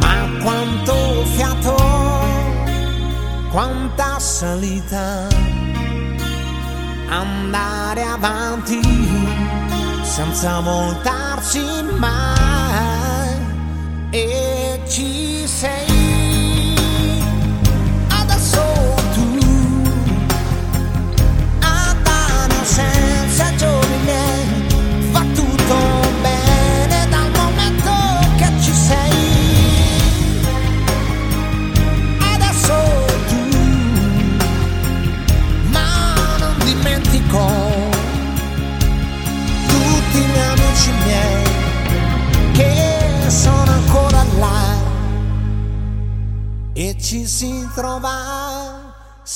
Ma quanto fiato, quanta salita, andare avanti senza voltarci mai e ci sei.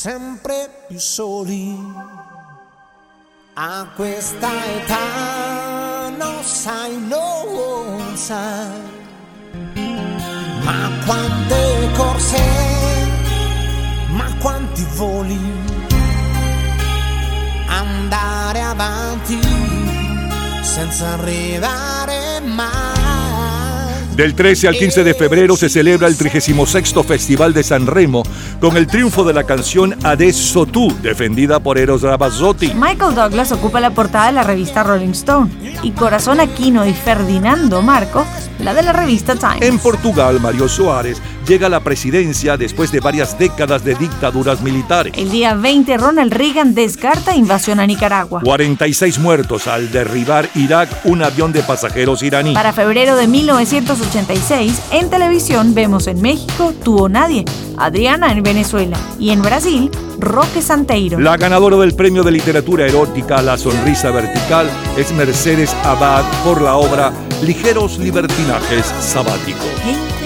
Sempre più soli. A questa età non sai, non sai, ma quante corse, ma quanti voli, andare avanti senza arrivare mai. Del 13 al 15 de febrero se celebra el 36 Festival de San Remo con el triunfo de la canción Adesso tu, defendida por Eros Ramazzotti. Michael Douglas ocupa la portada de la revista Rolling Stone y Corazón Aquino y Ferdinando Marco la de la revista Time. En Portugal, Mario Soares llega a la presidencia después de varias décadas de dictaduras militares. El día 20 Ronald Reagan descarta invasión a Nicaragua. 46 muertos al derribar Irak un avión de pasajeros iraní. Para febrero de 1986, en televisión vemos en México Tú o Nadie, Adriana en Venezuela y en Brasil Roque Santeiro. La ganadora del premio de literatura erótica La Sonrisa Vertical es Mercedes Abad por la obra Ligeros Libertinajes Sabáticos.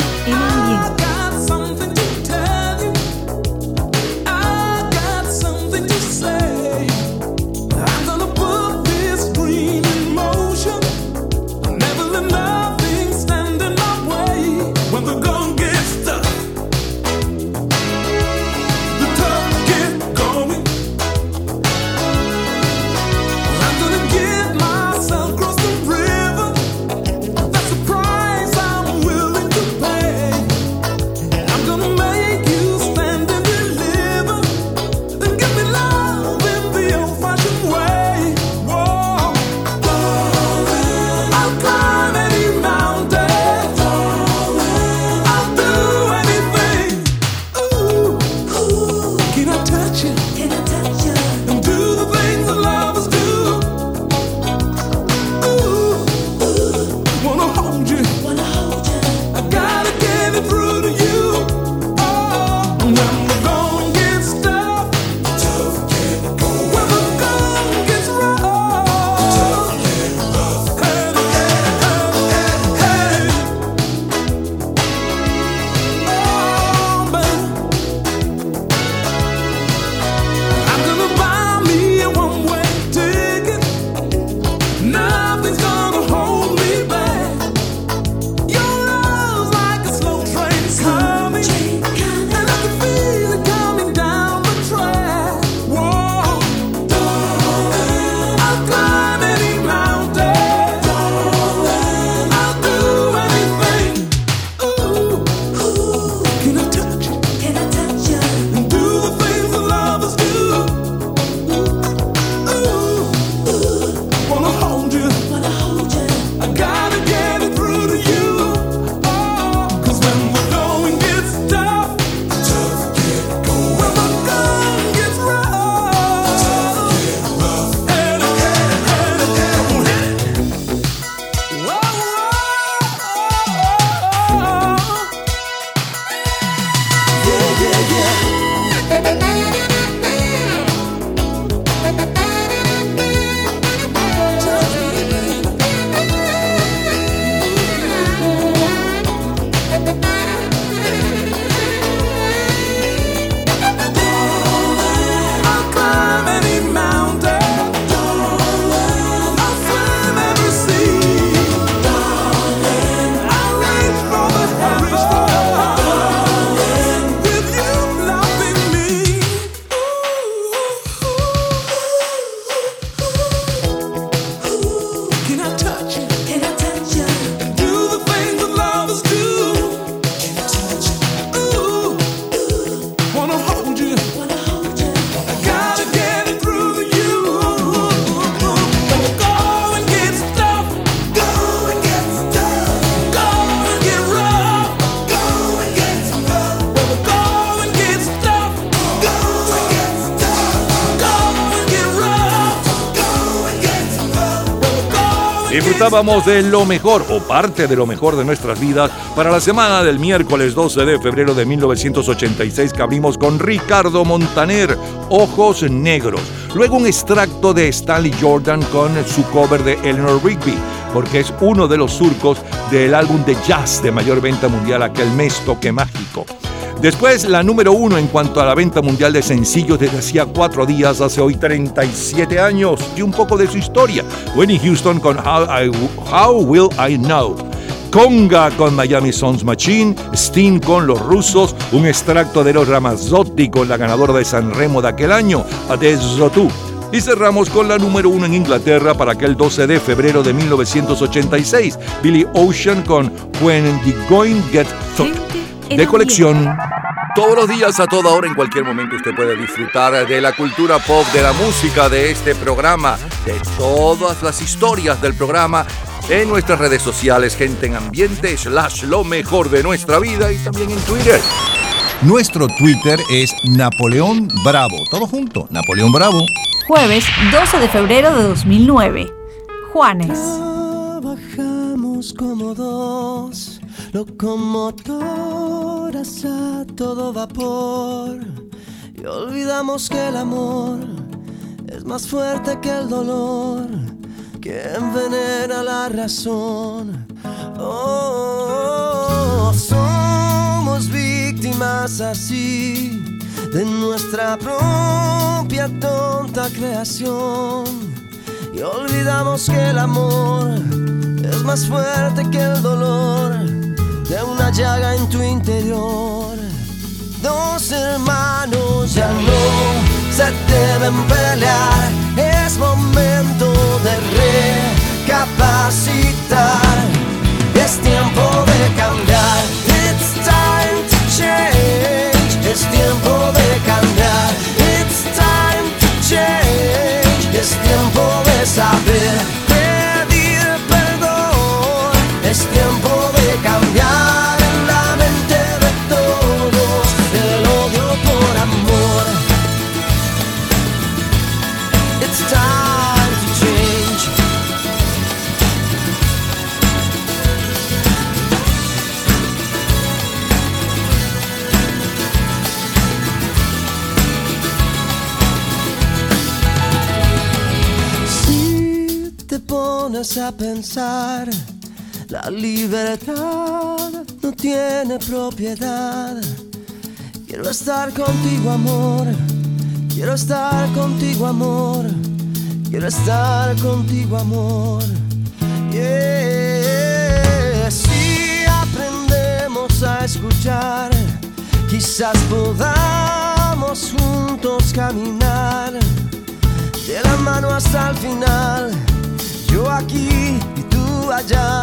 De lo mejor o parte de lo mejor de nuestras vidas para la semana del miércoles 12 de febrero de 1986 que abrimos con Ricardo Montaner, Ojos Negros. Luego un extracto de Stanley Jordan con su cover de Eleanor Rigby, porque es uno de los surcos del álbum de jazz de mayor venta mundial aquel mes Toque Mágico. Después, la número uno en cuanto a la venta mundial de sencillos desde hacía cuatro días, hace hoy 37 años, y un poco de su historia. Winnie Houston con How, How Will I Know. Conga con Miami Sounds Machine, Sting con Los Rusos, un extracto de los Ramazzotti con la ganadora de San Remo de aquel año, Adesso Tu. Y cerramos con la número uno en Inglaterra para aquel 12 de febrero de 1986, Billy Ocean con When the Going Get Tough, de colección. Todos los días, a toda hora, en cualquier momento, usted puede disfrutar de la cultura pop, de la música, de este programa, de todas las historias del programa en nuestras redes sociales, gente en ambiente, slash lo mejor de nuestra vida y también en Twitter. Nuestro Twitter es Napoleón Bravo. Todo junto, Napoleón Bravo. Jueves 12 de febrero de 2009. Juanes. Trabajamos como dos locomotoras a todo vapor y olvidamos que el amor es más fuerte que el dolor. Que envenena la razón. Oh, somos víctimas así de nuestra propia tonta creación. Y olvidamos que el amor es más fuerte que el dolor de una llaga en tu interior. Dos hermanos ya no se deben pelear, es momento de recapacitar, es tiempo de cambiar. It's time to change, es tiempo de cambiar. It's time to change, es tiempo de saber a pensar, la libertad no tiene propiedad. Quiero estar contigo, amor. Quiero estar contigo, amor. Quiero estar contigo, amor. Yeah. Si aprendemos a escuchar, quizás podamos juntos caminar de la mano hasta el final. Yo aquí y tú allá,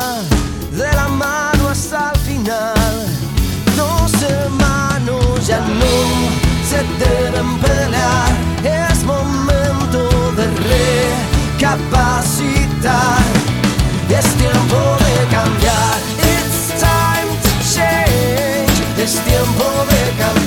de la mano hasta el final. Dos hermanos ya no se deben pelear, es momento de recapacitar. Es tiempo de cambiar. It's time to change. Es tiempo de cambiar.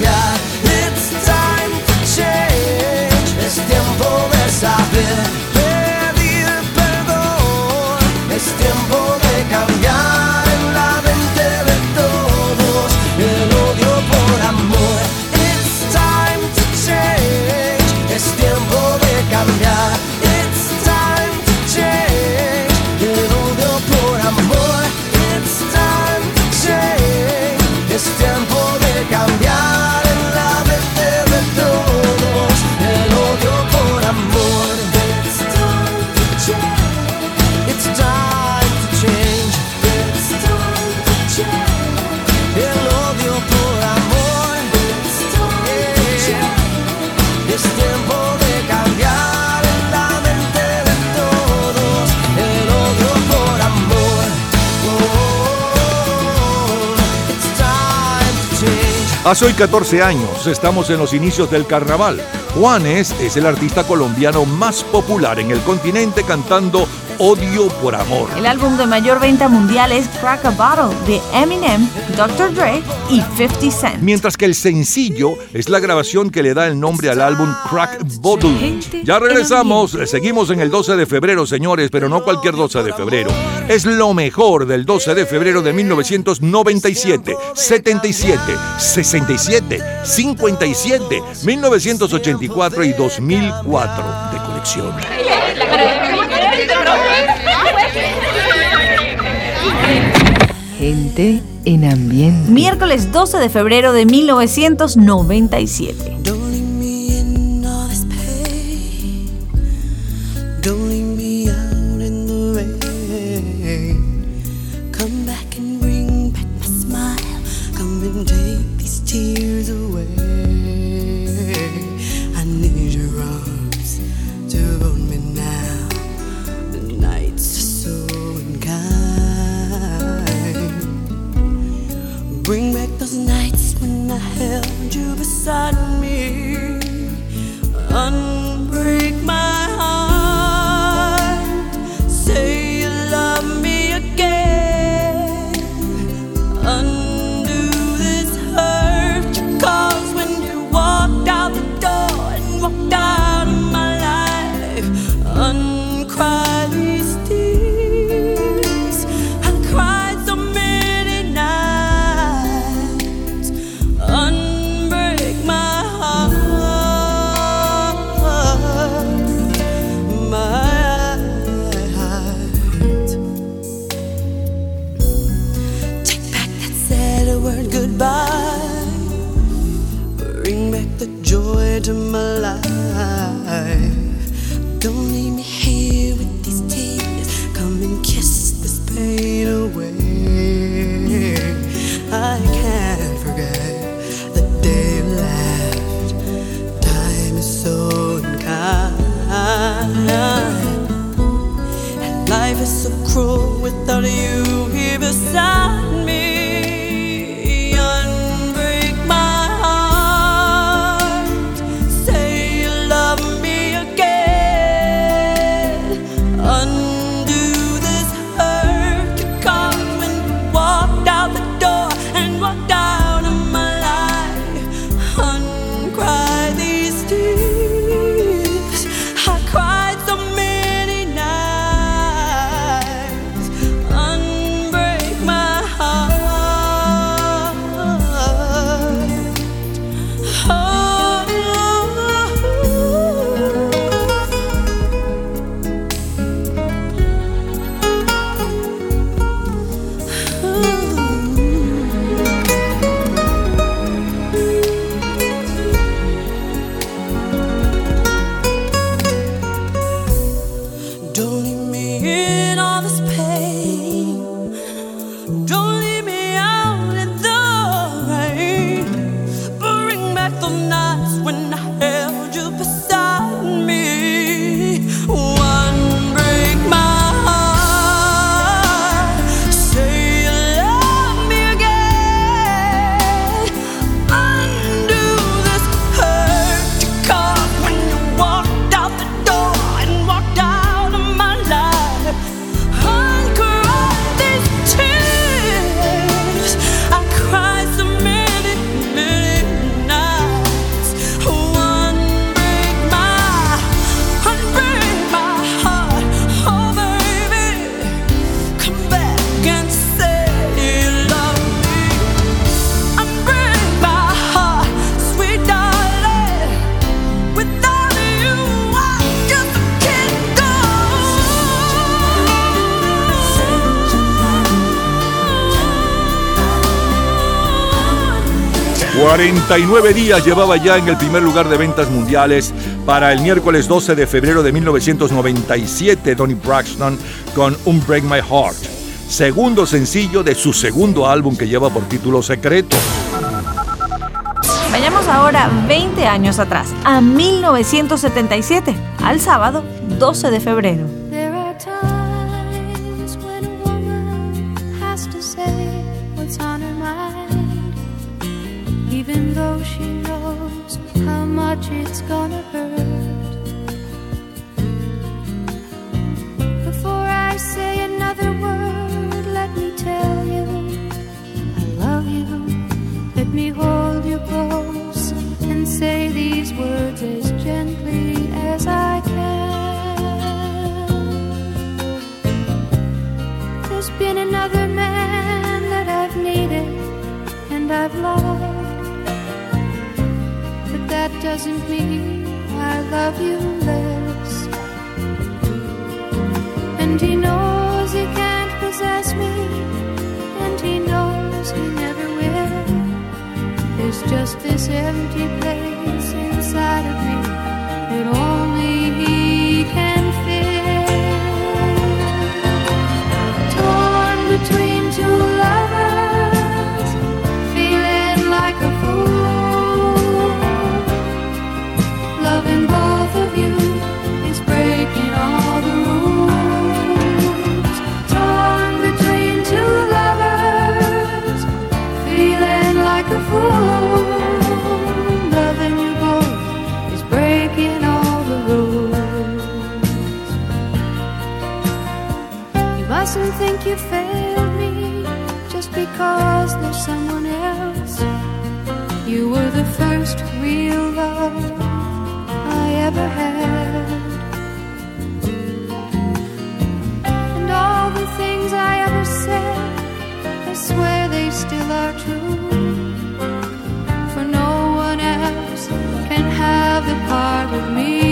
Hoy 14 años estamos en los inicios del carnaval. Juanes es el artista colombiano más popular en el continente cantando Odio por Amor. El álbum de mayor venta mundial es Crack a Bottle de Eminem, Dr. Dre y 50 Cent. Mientras que el sencillo es la grabación que le da el nombre al álbum Crack Bottle. Ya regresamos, seguimos en el 12 de febrero, señores, pero no cualquier 12 de febrero. Es lo mejor del 12 de febrero de 1997, 77, 67, 57, 1984 y 2004 de colección. en ambiente. Miércoles 12 de febrero de 1997. 49 días llevaba ya en el primer lugar de ventas mundiales para el miércoles 12 de febrero de 1997 Donny Braxton con Un Break My Heart, segundo sencillo de su segundo álbum que lleva por título Secreto. Vayamos ahora 20 años atrás, a 1977, al sábado 12 de febrero. doesn't mean I love you less. And he knows he can't possess me, and he knows he never will. There's just this empty place. Because there's someone else. You were the first real love I ever had. And all the things I ever said, I swear they still are true. For no one else can have the part of me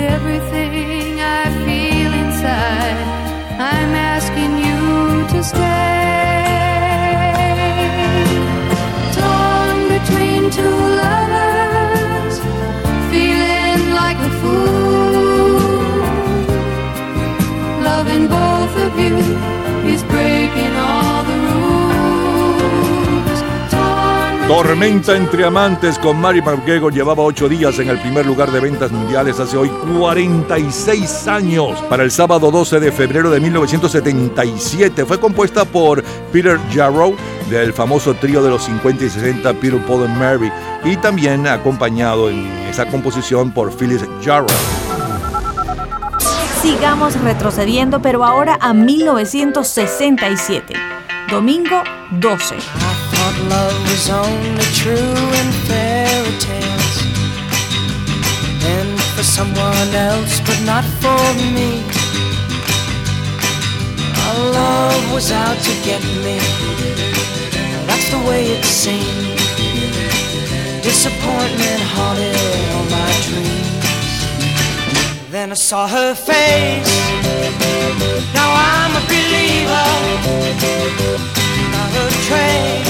everything I feel inside, I'm Tormenta entre amantes con Mary McGregor llevaba ocho días en el primer lugar de ventas mundiales hace hoy 46 años. Para el sábado 12 de febrero de 1977 fue compuesta por Peter Jarrow del famoso trío de los 50 y 60 Peter, Paul and Mary y también acompañado en esa composición por Phyllis Jarrow. Sigamos retrocediendo, pero ahora a 1967. Domingo 12. Love was only true in fairy tales. And for someone else but not for me. Our love was out to get me. That's the way it seemed. Disappointment haunted all my dreams. Then I saw her face. Now I'm a believer. Not a trace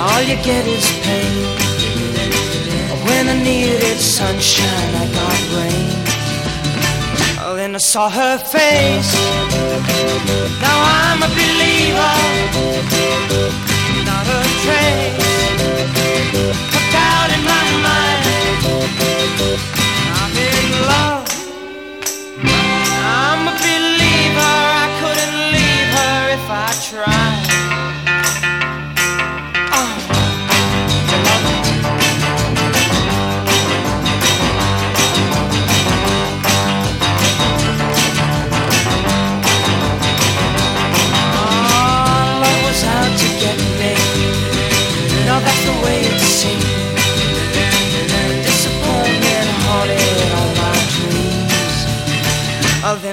all you get is pain. When I needed sunshine, I got rain. Oh, then I saw her face. Now I'm a believer, not a trace of doubt in my mind. I'm in love.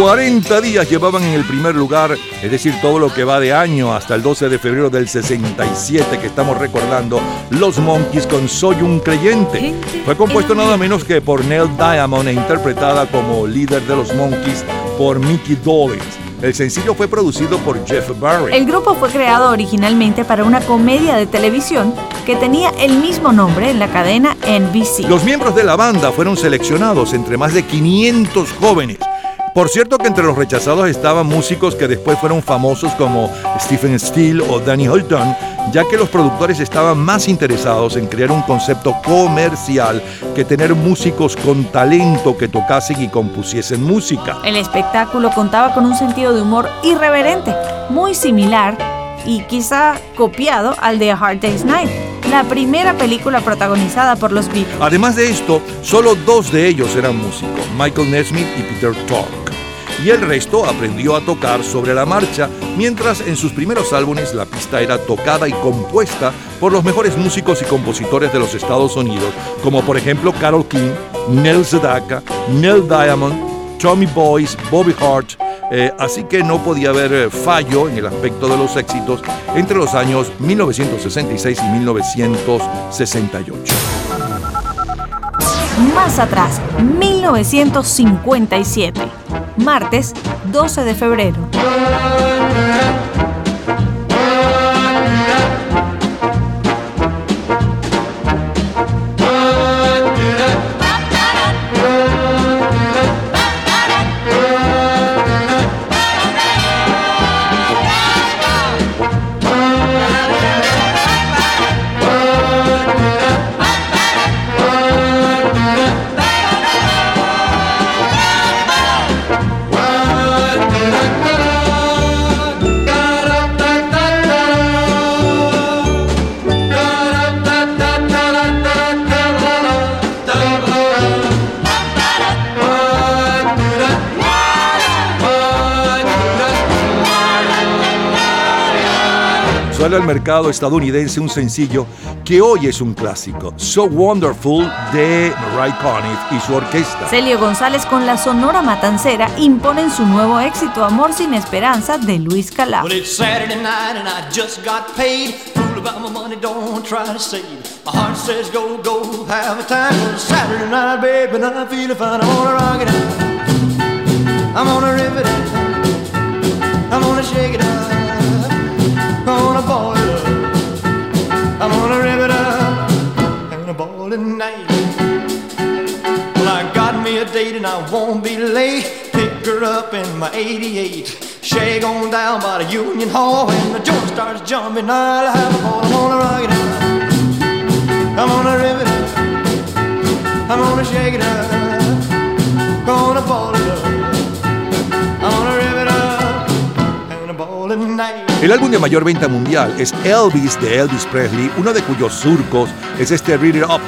40 días llevaban en el primer lugar, es decir, todo lo que va de año hasta el 12 de febrero del 67 que estamos recordando, Los Monkeys con Soy un creyente. Fue compuesto nada menos que por Neil Diamond e interpretada como líder de los Monkeys por Mickey Dolenz. El sencillo fue producido por Jeff Barry. El grupo fue creado originalmente para una comedia de televisión que tenía el mismo nombre en la cadena NBC. Los miembros de la banda fueron seleccionados entre más de 500 jóvenes. Por cierto que entre los rechazados estaban músicos que después fueron famosos como Stephen Steele o Danny Holton, ya que los productores estaban más interesados en crear un concepto comercial que tener músicos con talento que tocasen y compusiesen música. El espectáculo contaba con un sentido de humor irreverente, muy similar y quizá copiado al de A Hard Day's Night, la primera película protagonizada por los Beatles. Además de esto, solo dos de ellos eran músicos, Michael Nesmith y Peter Tork. Y el resto aprendió a tocar sobre la marcha, mientras en sus primeros álbumes la pista era tocada y compuesta por los mejores músicos y compositores de los Estados Unidos, como por ejemplo Carol King, Neil Sedaka, Neil Diamond, Tommy Boyce, Bobby Hart, eh, así que no podía haber eh, fallo en el aspecto de los éxitos entre los años 1966 y 1968. Más atrás, 1957, martes 12 de febrero. Al mercado estadounidense un sencillo que hoy es un clásico, So Wonderful de Mariah Carey y su orquesta. Celio González con la Sonora Matancera imponen su nuevo éxito Amor sin Esperanza de Luis Calao. Well, it's Saturday night and I just got paid. Fool about my money, don't try to save. My heart says go, go, have a time. Well, it's Saturday night, baby, and I'm fine. I'm gonna rock it out. I'm gonna rip it out. I'm gonna shake it out. Gonna ball it up. I'm gonna rip it up. A ball tonight. Well, I got me a date and I won't be late. Pick her up in my 88. Shag on down by the Union Hall. When the joint starts jumping, I'll have a ball. I'm gonna rock it out. I'm gonna rip it up. I'm gonna shake it up. Gonna ball it up. I'm gonna rip it up. A ball tonight. El álbum de mayor venta mundial es Elvis de Elvis Presley, uno de cuyos surcos es este Read It Up.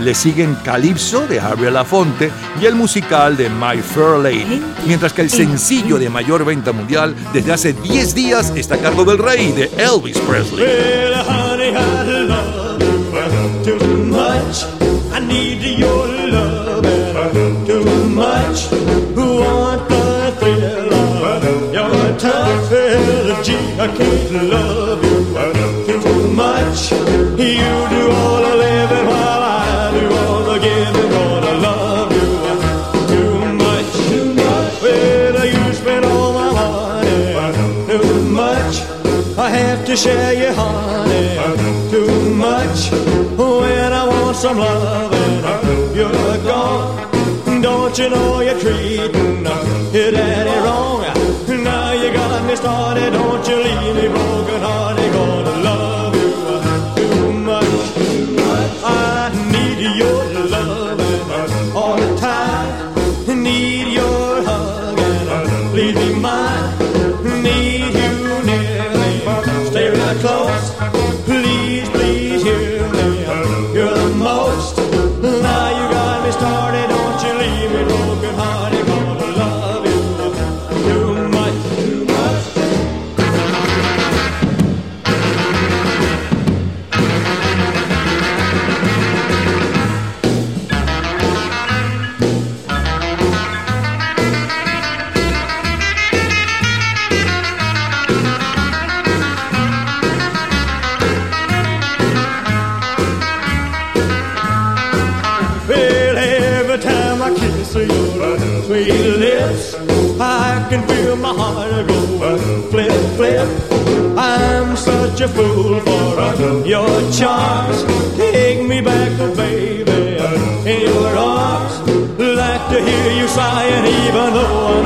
Le siguen Calypso de Harry Lafonte y el musical de My Fair Lady, mientras que el sencillo de mayor venta mundial desde hace 10 días está a cargo del rey de Elvis Presley. Energy. I can't love you I love you too much. You do all the living while I do all the giving. Gonna love you too much, too much. Well, you spend all my money too much. I have to share your honey too much. When I want some loving, you're gone. Don't you know you're treating your daddy wrong? Don't I can feel my heart go flip, flip. I'm such a fool for your charms. Take me back, oh baby, in your arms. Like to hear you sighing, even though I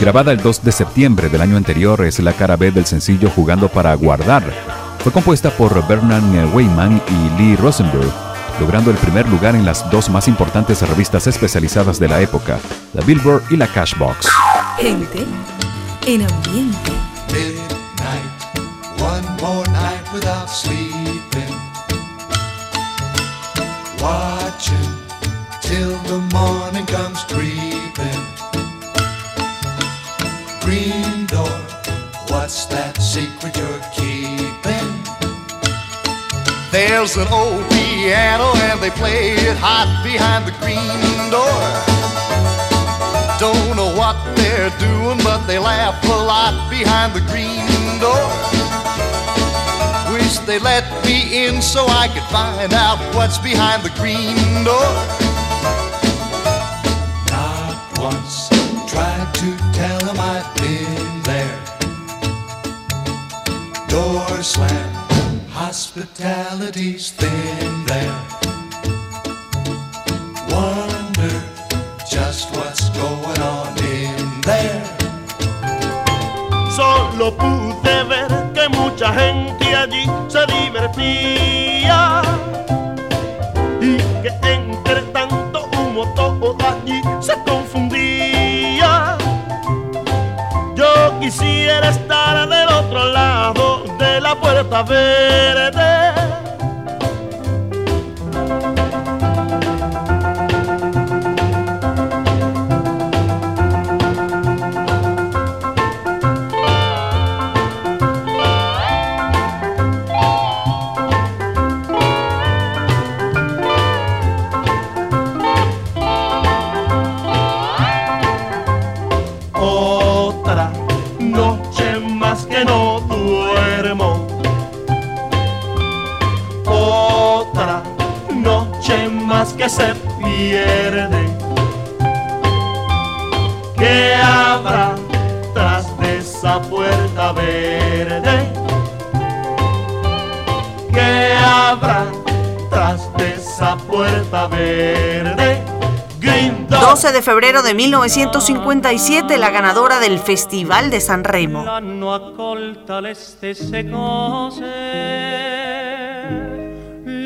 Grabada el 2 de septiembre del año anterior, es la cara B del sencillo Jugando para Guardar. Fue compuesta por Bernard Weyman y Lee Rosenberg, logrando el primer lugar en las dos más importantes revistas especializadas de la época, la Billboard y la Cashbox. Gente en ambiente. An old piano and they play it hot behind the green door. Don't know what they're doing, but they laugh a lot behind the green door. Wish they let me in so I could find out what's behind the green door. Not once tried to tell them I've been there. Door slam, hospitality's thin there. Wonder just what's going on in there. Solo pude ver que mucha gente allí se divertía y que entre tanto humo todo allí se confundía. La puerta pierde. ¿Qué habrá tras de esa puerta verde? ¿Qué habrá tras de esa puerta verde? Green Dog. 12 de febrero de 1957, la ganadora del Festival de San Remo.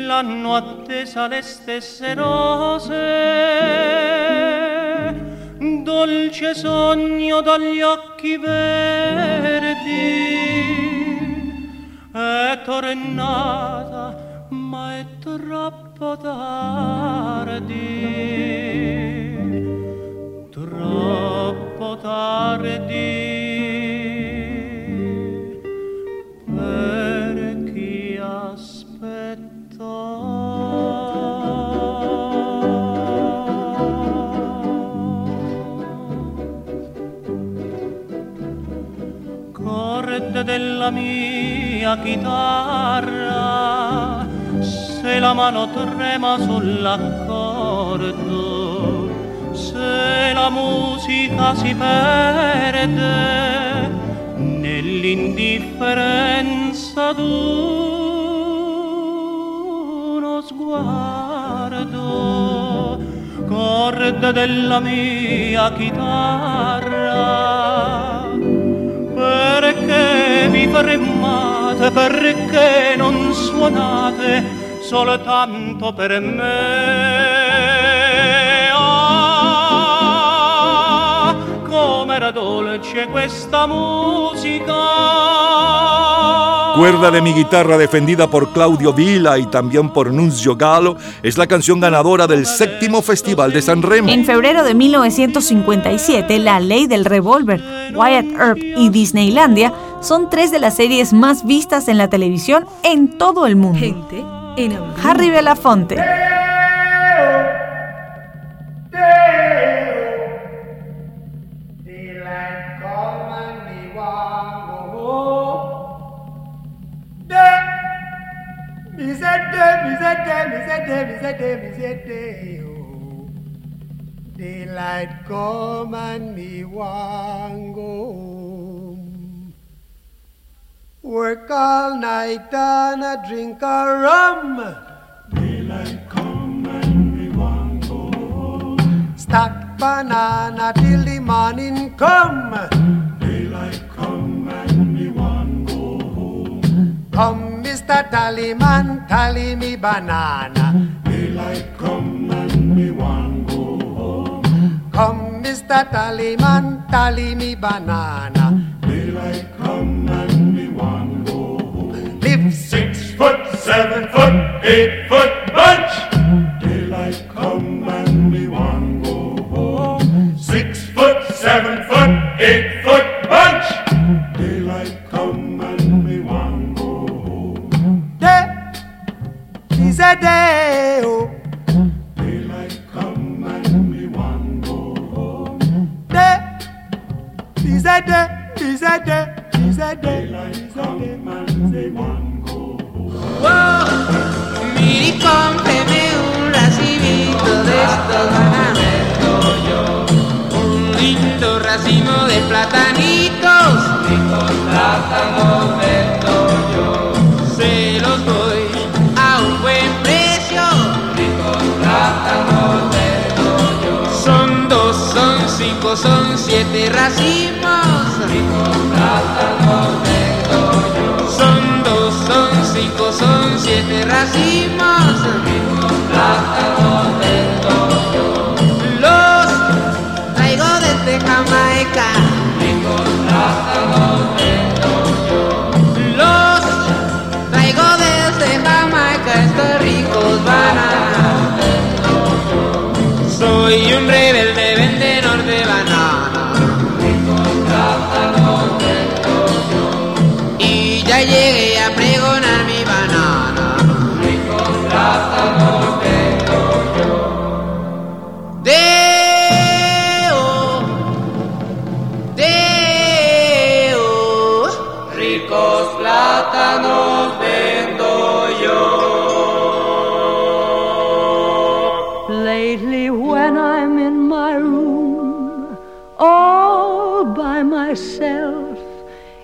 L'hanno attesa le stesse rose, dolce sogno dagli occhi verdi, è tornata ma è troppo tardi, troppo tardi Della mia chitarra, se la mano trema sull'accordo, se la musica si perde nell'indifferenza d'uno sguardo, corde della mia chitarra, perché vi fermate, perché non suonate soltanto per me? Ah, com'era dolce questa musica! Recuerda de mi guitarra defendida por Claudio Vila y también por Nunzio Galo, es la canción ganadora del séptimo Festival de San Remo. En febrero de 1957, La Ley del Revólver, Wyatt Earp y Disneylandia son tres de las series más vistas en la televisión en todo el mundo. Gente en. Harry Belafonte. Daylight come and me want go home. Work all night and a drink a rum. Daylight come and me want go home. Stack banana till the morning come. Daylight come and me want go home. Come, Mr. Tallyman, tally me banana. Daylight come and me want go home. Come, Mr. Tallyman, tally me banana. Daylight come and me want go home. Live six foot, seven foot, eight foot bunch. Daylight come and me want go home. Six foot, seven foot, eight day. Oh. Daylight come and me want go home. Day is a day. Is a day. Is a day. Daylight come and me want go Miri, cómpreme un racimito de estos yo. Un lindo racimo de platanitos. Plátanos vendo yo. Cinco, son siete racimos. Ricos plátanos vendo yo. Son dos, son cinco, son siete racimos. Ricos plátanos vendo yo. Los traigo desde Jamaica. Ricos plátanos vendo yo. Los traigo desde Jamaica. Estos ricos yo. Soy un rebelde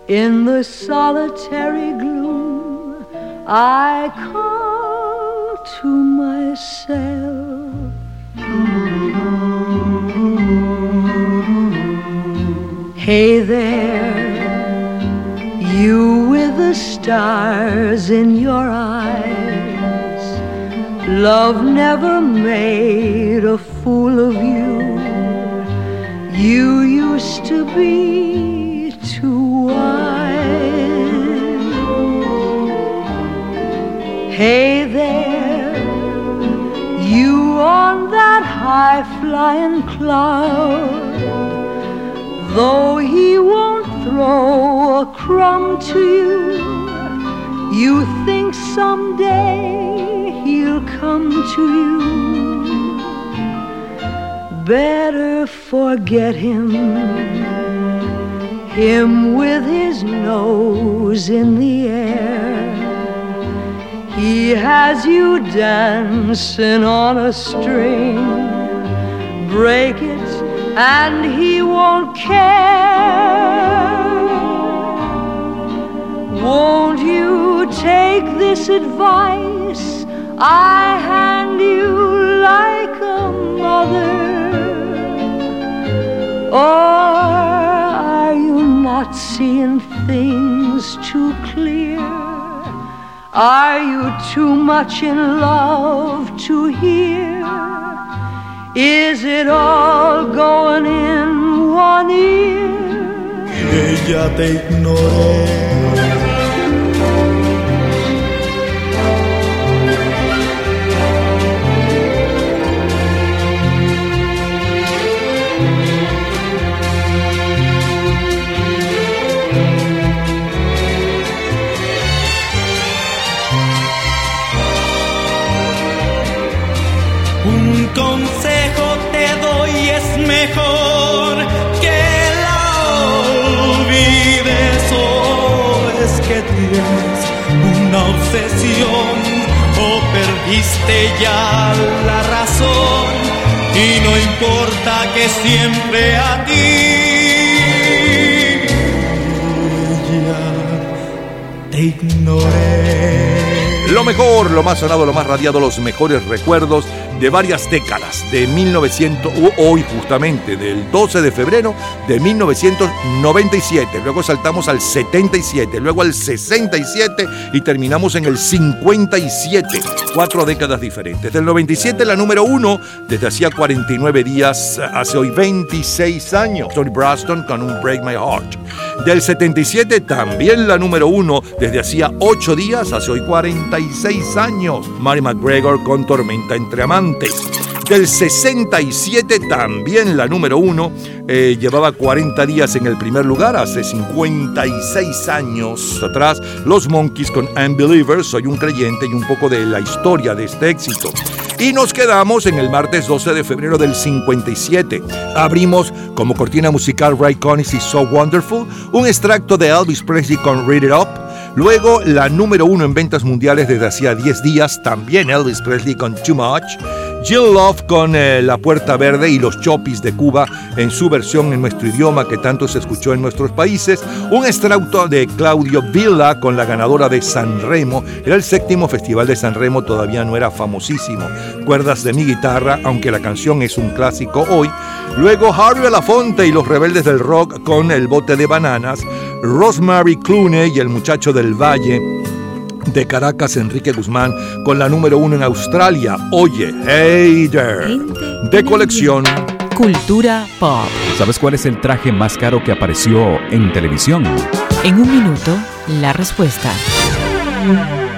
in the solitary gloom, I call to myself. Hey there, you with the stars in your eyes. Love never made a fool of you. You used to be too wise. Hey there, you on that high flying cloud. Though he won't throw a crumb to you, you think someday he'll come to you. Better forget him, him with his nose in the air. He has you dancing on a string. Break it and he won't care. Won't you take this advice I hand you like a mother? Or not seeing things too clear? Are you too much in love to hear? Is it all going in one ear? Ella te ignoré consejo te doy, es mejor que la olvides o es que tienes una obsesión o perdiste ya la razón y no importa que siempre a ti ya te ignoré. Lo mejor, lo más sonado, lo más radiado, los mejores recuerdos de varias décadas, de 1900, u- hoy justamente, del 12 de febrero de 1997. Luego saltamos al 77, luego al 67 y terminamos en el 57. Cuatro décadas diferentes. Del 97, la número uno, desde hacía 49 días, hace hoy 26 años. Tony Braston con un Break My Heart. Del 77, también la número uno, desde hacía 8 días, hace hoy 46 años. Mary McGregor con Tormenta entre Amantes. Del 67 también la número uno, eh, llevaba 40 días en el primer lugar, hace 56 años atrás, los Monkeys con Unbelievers, Soy un creyente y un poco de la historia de este éxito. Y nos quedamos en el martes 12 de febrero del 57. Abrimos como cortina musical Ray Conniff y So Wonderful, un extracto de Elvis Presley con Read It Up, Luego, la número uno en ventas mundiales desde hacía 10 días, también Elvis Presley con Too Much. Jill Love con eh, La Puerta Verde y Los Chopis de Cuba en su versión en nuestro idioma que tanto se escuchó en nuestros países. Un extracto de Claudio Villa con la ganadora de San Remo. Era el séptimo festival de San Remo, todavía no era famosísimo. Cuerdas de mi guitarra, aunque la canción es un clásico hoy. Luego Harry Belafonte y los rebeldes del rock con El bote de bananas. Rosemary Clooney y el muchacho del Valle de Caracas, Enrique Guzmán, con la número uno en Australia. Oye, hey there, de colección. Cultura pop. ¿Sabes cuál es el traje más caro que apareció en televisión? En un minuto, la respuesta.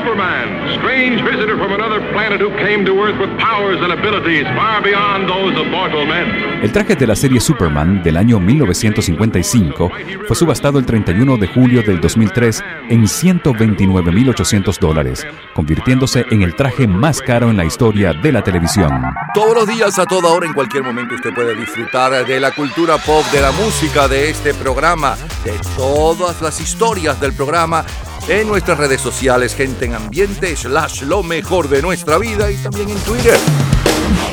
Superman, strange visitor from another planet who came to Earth with powers and abilities far beyond those of mortal men. El traje de la serie Superman del año 1955 fue subastado el 31 de julio del 2003 en 129.800 dólares, convirtiéndose en el traje más caro en la historia de la televisión. Todos los días, a toda hora, en cualquier momento, usted puede disfrutar de la cultura pop, de la música, de este programa, de todas las historias del programa en nuestras redes sociales, gente en ambiente, slash lo mejor de nuestra vida y también en Twitter.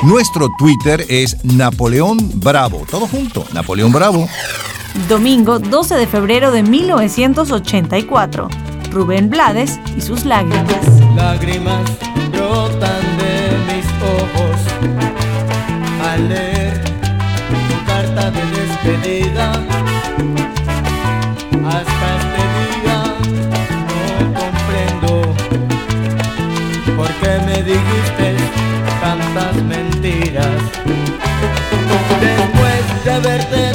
Nuestro Twitter es Napoleón Bravo. Todo junto, Napoleón Bravo. Domingo 12 de febrero de 1984. Rubén Blades y sus lágrimas. Lágrimas brotan de mis ojos al Después de haberte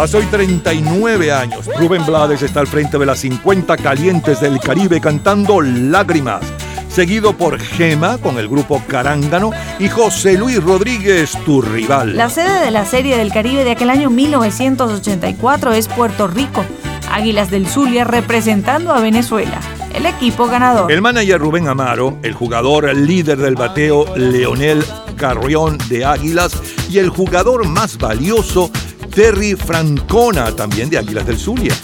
Hace hoy 39 años, Rubén Blades está al frente de las 50 calientes del Caribe cantando Lágrimas, seguido por Gema con el grupo Carángano y José Luis Rodríguez, tu rival. La sede de la Serie del Caribe de aquel año 1984 es Puerto Rico. Águilas del Zulia representando a Venezuela. El equipo ganador. El manager Rubén Amaro, el jugador líder del bateo Leonel Carrión de Águilas y el jugador más valioso Terry Francona, también de Águilas del Zulia.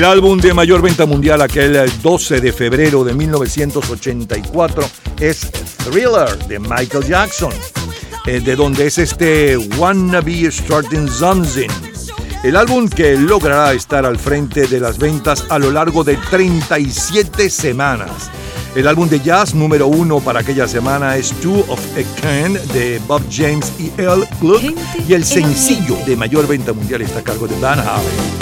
El álbum de mayor venta mundial aquel 12 de febrero de 1984 es Thriller de Michael Jackson, eh, de donde es este Wanna Be Starting Something. El álbum que logrará estar al frente de las ventas a lo largo de 37 semanas. El álbum de jazz número uno para aquella semana es Two of a Kind de Bob James y Earl Gluck y el sencillo de mayor venta mundial está a cargo de Van Halen.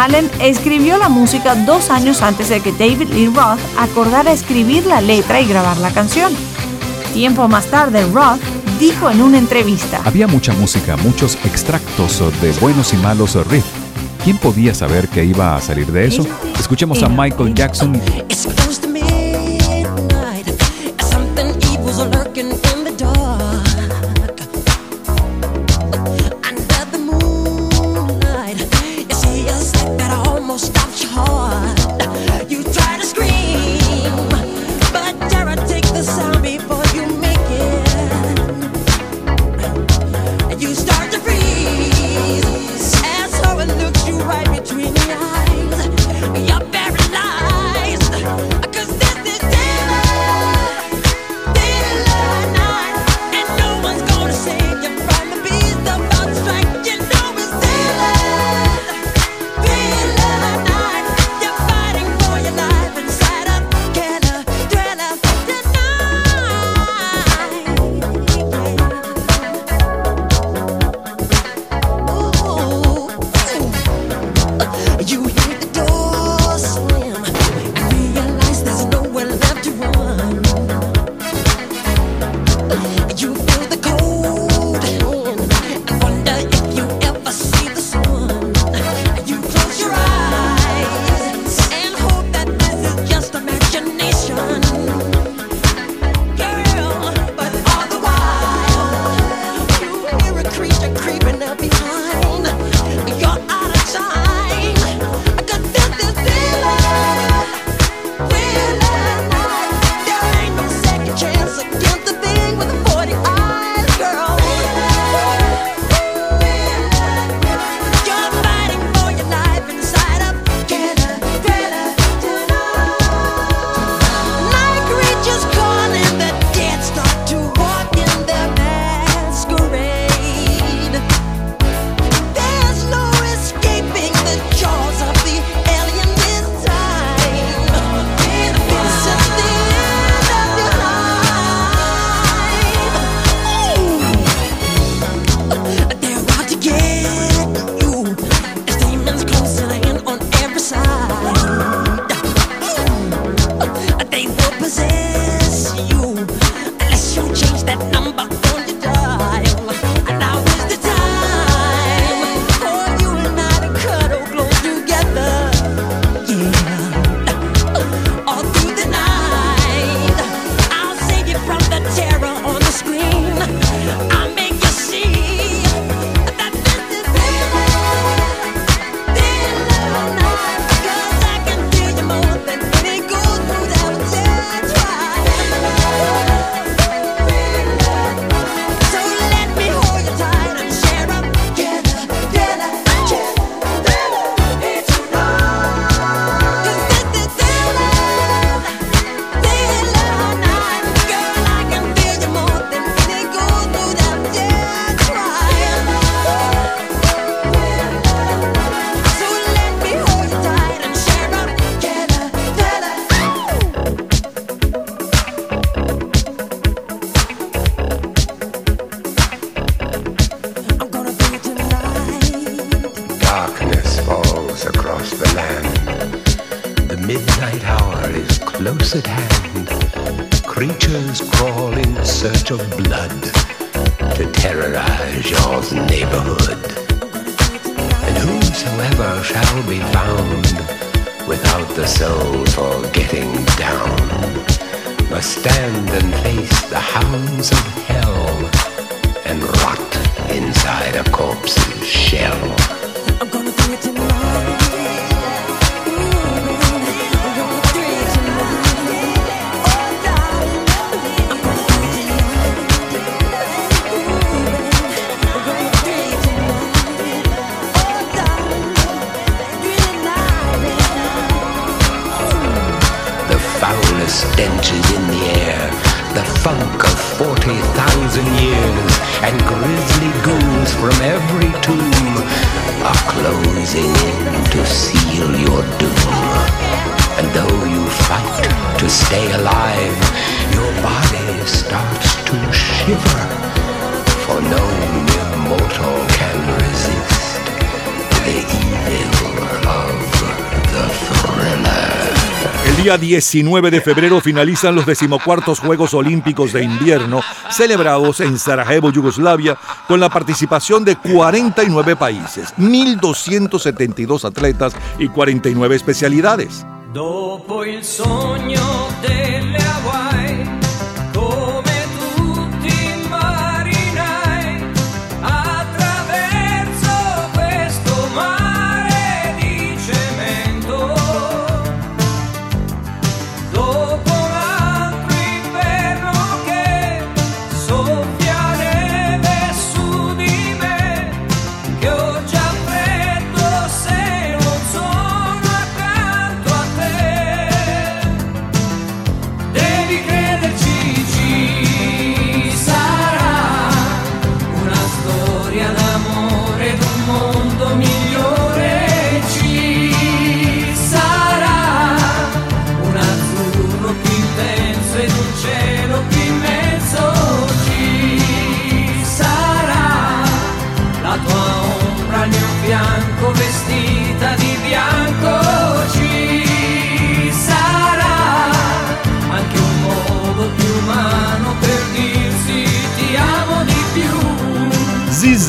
Halen escribió la música dos años antes de que David Lee Roth acordara escribir la letra y grabar la canción. Tiempo más tarde, Roth dijo en una entrevista, Había mucha música, muchos extractos de buenos y malos riffs. ¿Quién podía saber que iba a salir de eso? Escuchemos a Michael Jackson It's día 19 de febrero finalizan los decimocuartos Juegos Olímpicos de Invierno celebrados en Sarajevo, Yugoslavia, con la participación de 49 países, 1.272 atletas y 49 especialidades. Dopo il sogno delle Hawaii,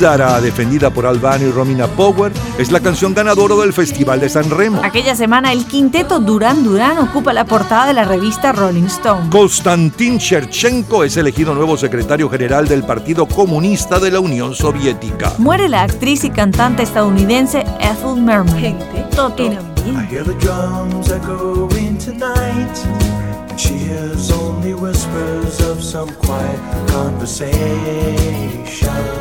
Zizara, defendida por Albano y Romina Power, es la canción ganadora del Festival de San Remo. Aquella semana el quinteto Duran Duran ocupa la portada de la revista Rolling Stone. Konstantin Cherchenko es elegido nuevo secretario general del Partido Comunista de la Unión Soviética. Muere la actriz y cantante estadounidense Ethel Merman. Toto. I hear the drums echoing tonight, and she hears only whispers of some quiet conversation.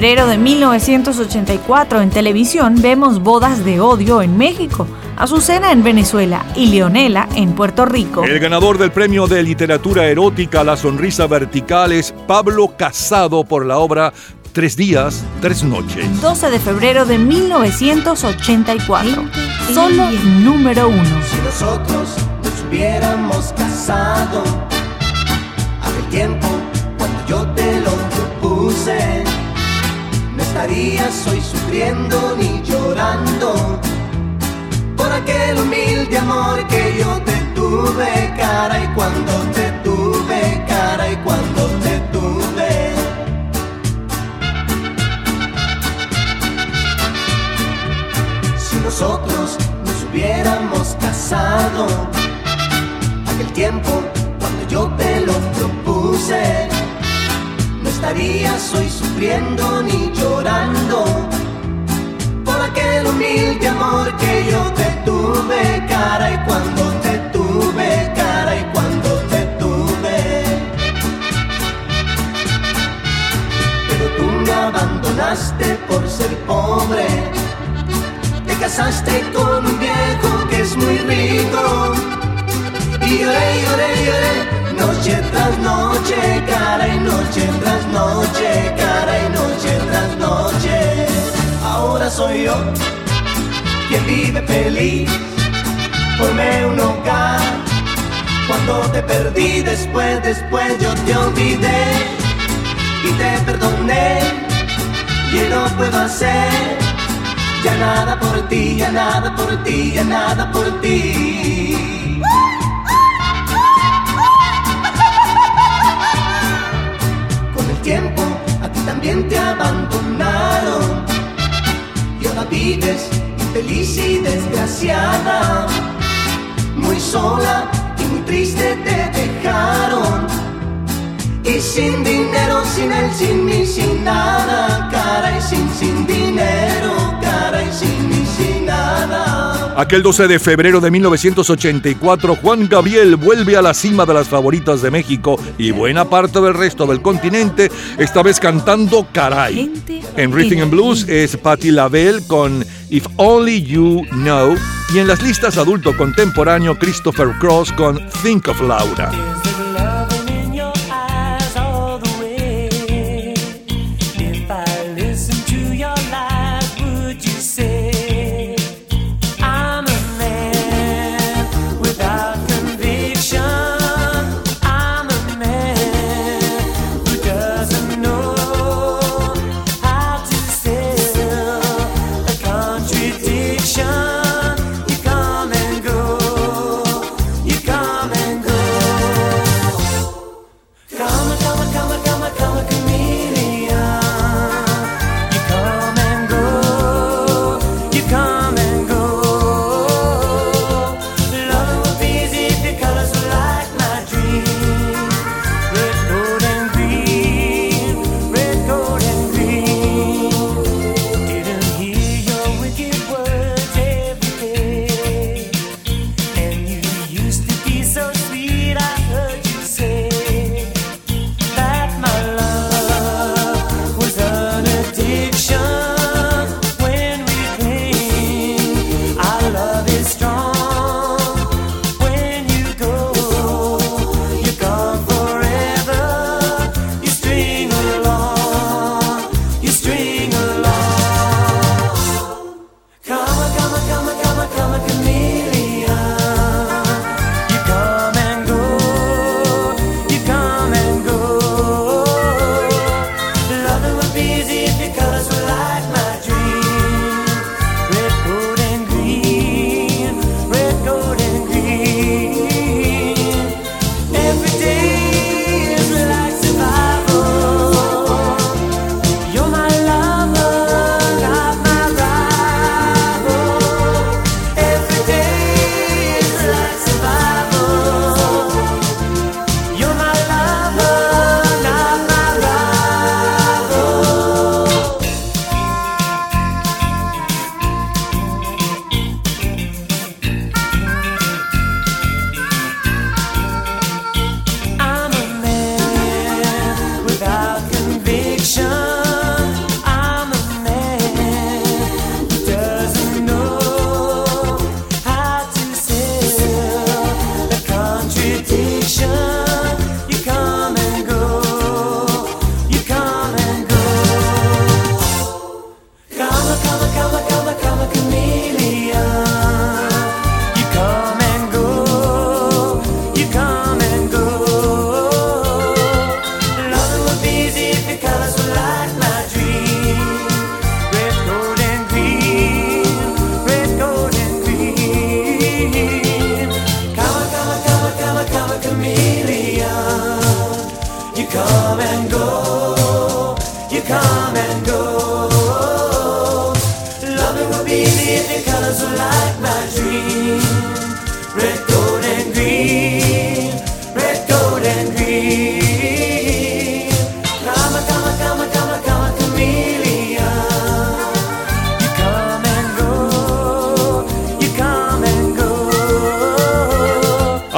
Febrero de 1984 en televisión vemos Bodas de Odio en México, Azucena en Venezuela y Leonela en Puerto Rico. El ganador del premio de literatura erótica La Sonrisa Vertical es Pablo Casado por la obra Tres días, tres noches. 12 de febrero de 1984. Solo número uno. Si nosotros nos hubiéramos casado, aquel tiempo cuando yo te lo propuse, estarías hoy sufriendo ni llorando por aquel humilde amor que yo te tuve, cara y cuando te tuve, cara y cuando te tuve. Si nosotros nos hubiéramos casado, aquel tiempo estarías hoy sufriendo ni llorando por aquel humilde amor que yo te tuve, cara y cuando te tuve, cara y cuando te tuve. Pero tú me abandonaste por ser pobre te casaste con un viejo que es muy rico. Y lloré, lloré, lloré, noche tras noche, cara y noche tras noche, cara y noche tras noche. Ahora soy yo quien vive feliz, formé un hogar. Cuando te perdí, después, después yo te olvidé y te perdoné. Y no puedo hacer ya nada por ti, ya nada por ti, ya nada por ti. Tiempo a ti también te abandonaron y ahora vives infeliz y desgraciada, muy sola y muy triste te dejaron. Y sin dinero, sin él, sin mí, sin nada, cara y sin, sin dinero, cara y sin. Aquel 12 de febrero de 1984, Juan Gabriel vuelve a la cima de las favoritas de México y buena parte del resto del continente, esta vez cantando Caray. En Rhythm and Blues es Patti LaBelle con If Only You Know y en las listas adulto contemporáneo Christopher Cross con Think of Laura.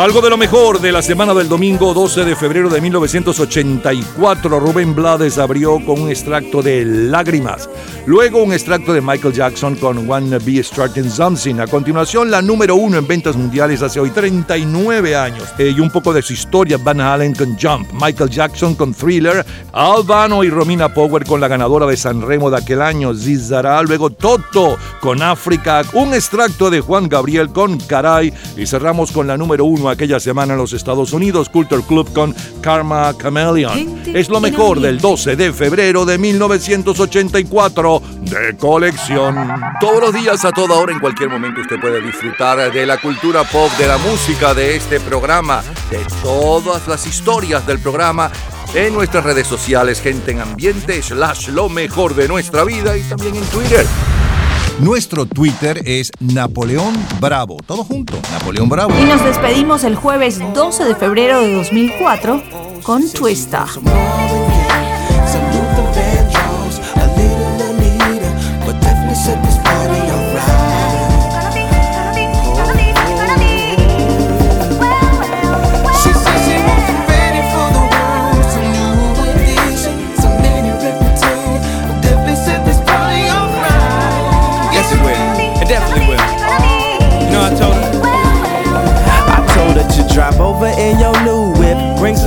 Algo de lo mejor de la semana del domingo 12 de febrero de 1984, Rubén Blades abrió con un extracto de Lágrimas. Luego un extracto de Michael Jackson con Wanna Be Starting Something. A continuación, la número uno en ventas mundiales hace hoy 39 años. Eh, y un poco de su historia, Van Halen con Jump, Michael Jackson con Thriller, Albano y Romina Power con la ganadora de San Remo de aquel año, Zizara. Luego Toto con África, un extracto de Juan Gabriel con Caray. Y cerramos con la número uno aquella semana en los Estados Unidos, Culture Club con Karma Chameleon. Es lo mejor del 12 de febrero de 1984 de colección. Todos los días, a toda hora, en cualquier momento, usted puede disfrutar de la cultura pop, de la música, de este programa, de todas las historias del programa en nuestras redes sociales, gente en ambiente, slash lo mejor de nuestra vida y también en Twitter. Nuestro Twitter es Napoleón Bravo. Todo junto, Napoleón Bravo. Y nos despedimos el jueves 12 de febrero de 2004 con Twista.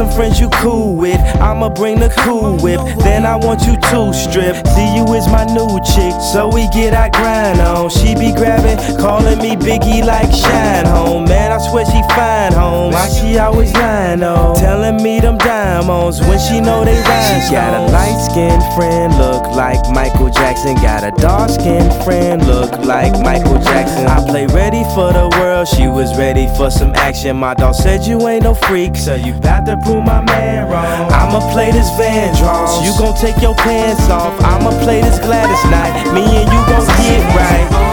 Some friends you cool with. I'ma bring the cool whip. Then I want you to strip. See you is my new chick. So we get our grind on. She be grabbing, calling me Biggie like Shine Home. Man, I swear she fine home. Why she always lying on? Telling me them diamonds when she know they rhyme. She got a light skinned friend, look like Michael Jackson. Got a dark skinned friend, look like Michael Jackson. I play ready for the world. She was ready for some action. My dog said you ain't no freak, so you got to prove my man. I'ma play this Van Vandross. You gon' take your pants off. I'ma play this Gladys night. Me and you gon' get right.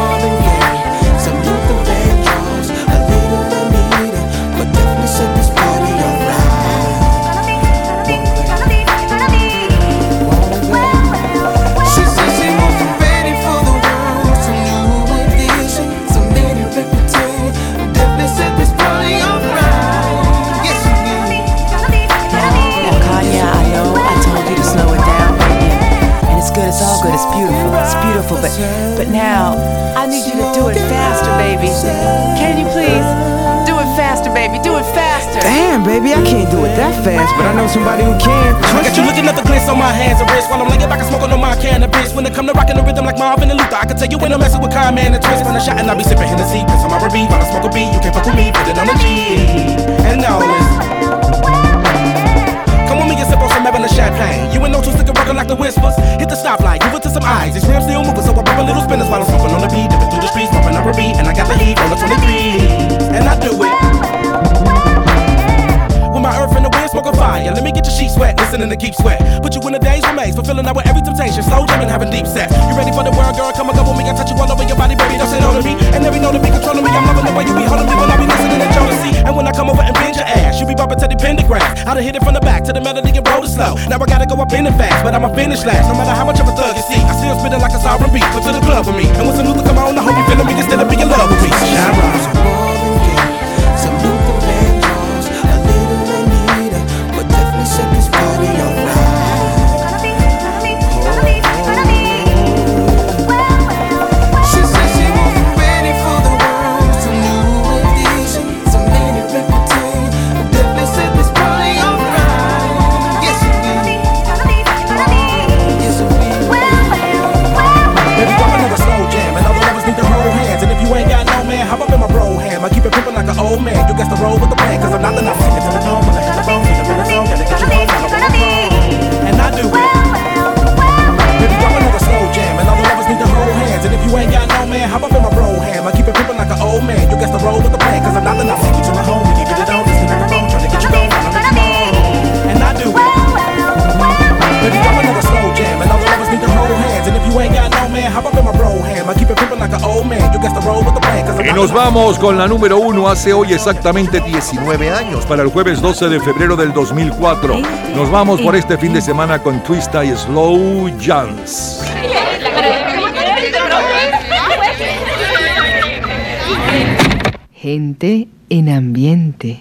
But, but now, I need you to do it faster, baby. Can you please? Do it faster, baby, do it faster. Damn, baby, I can't do it that fast, but I know somebody who can. I got you looking at the glitz on my hands and wrists while I'm laying back and smoking on my cannabis. When it come to rocking the rhythm like Marvin and Luther, I can tell you when I'm messing with Kyle, man, and twist. When I shot and I be sipping Hennessy, piss on my R&B, while I smoke a beat, you can't fuck with me, put it on the G. And now listen. And sip on champagne. You ain't no two sticker rockin' like the whispers. Hit the stoplight, give it to some eyes. These rims still moving, so I pop a little spinners while I'm smoking on the beat. Dipping through the streets, popping up a beat, and I got the heat on the 23. And I do it. My earth in the wind, smoking fire. Let me get your sheets wet, listening to keep sweat. Put you in a daze remains, fulfilling out with every temptation. Slow jamming, having deep sex. You ready for the world, girl? Come and go with me. I touch you all over your body, baby. Don't sit on me. And every note to be controlling me. I'm loving the way you be holding me when I be listening to Jodeci. And when I come over and bend your ass, you be bumping to the pentagram. I done hit it from the back to the melody and roll it slow. Now I gotta go up in it fast, but I'ma finish last. No matter how much of a thug you see, I still spitting like a sovereign beat. Come to the club with me. And when some Luther come on, I hope you feeling me of being in love with me. Shine old man. You got to roll with the plan, cause I'm not the nothing. Nos vamos con la número uno hace hoy exactamente 19 años, para el jueves 12 de febrero del 2004. Nos vamos por este fin de semana con Twista y Slow Jams. Gente en ambiente.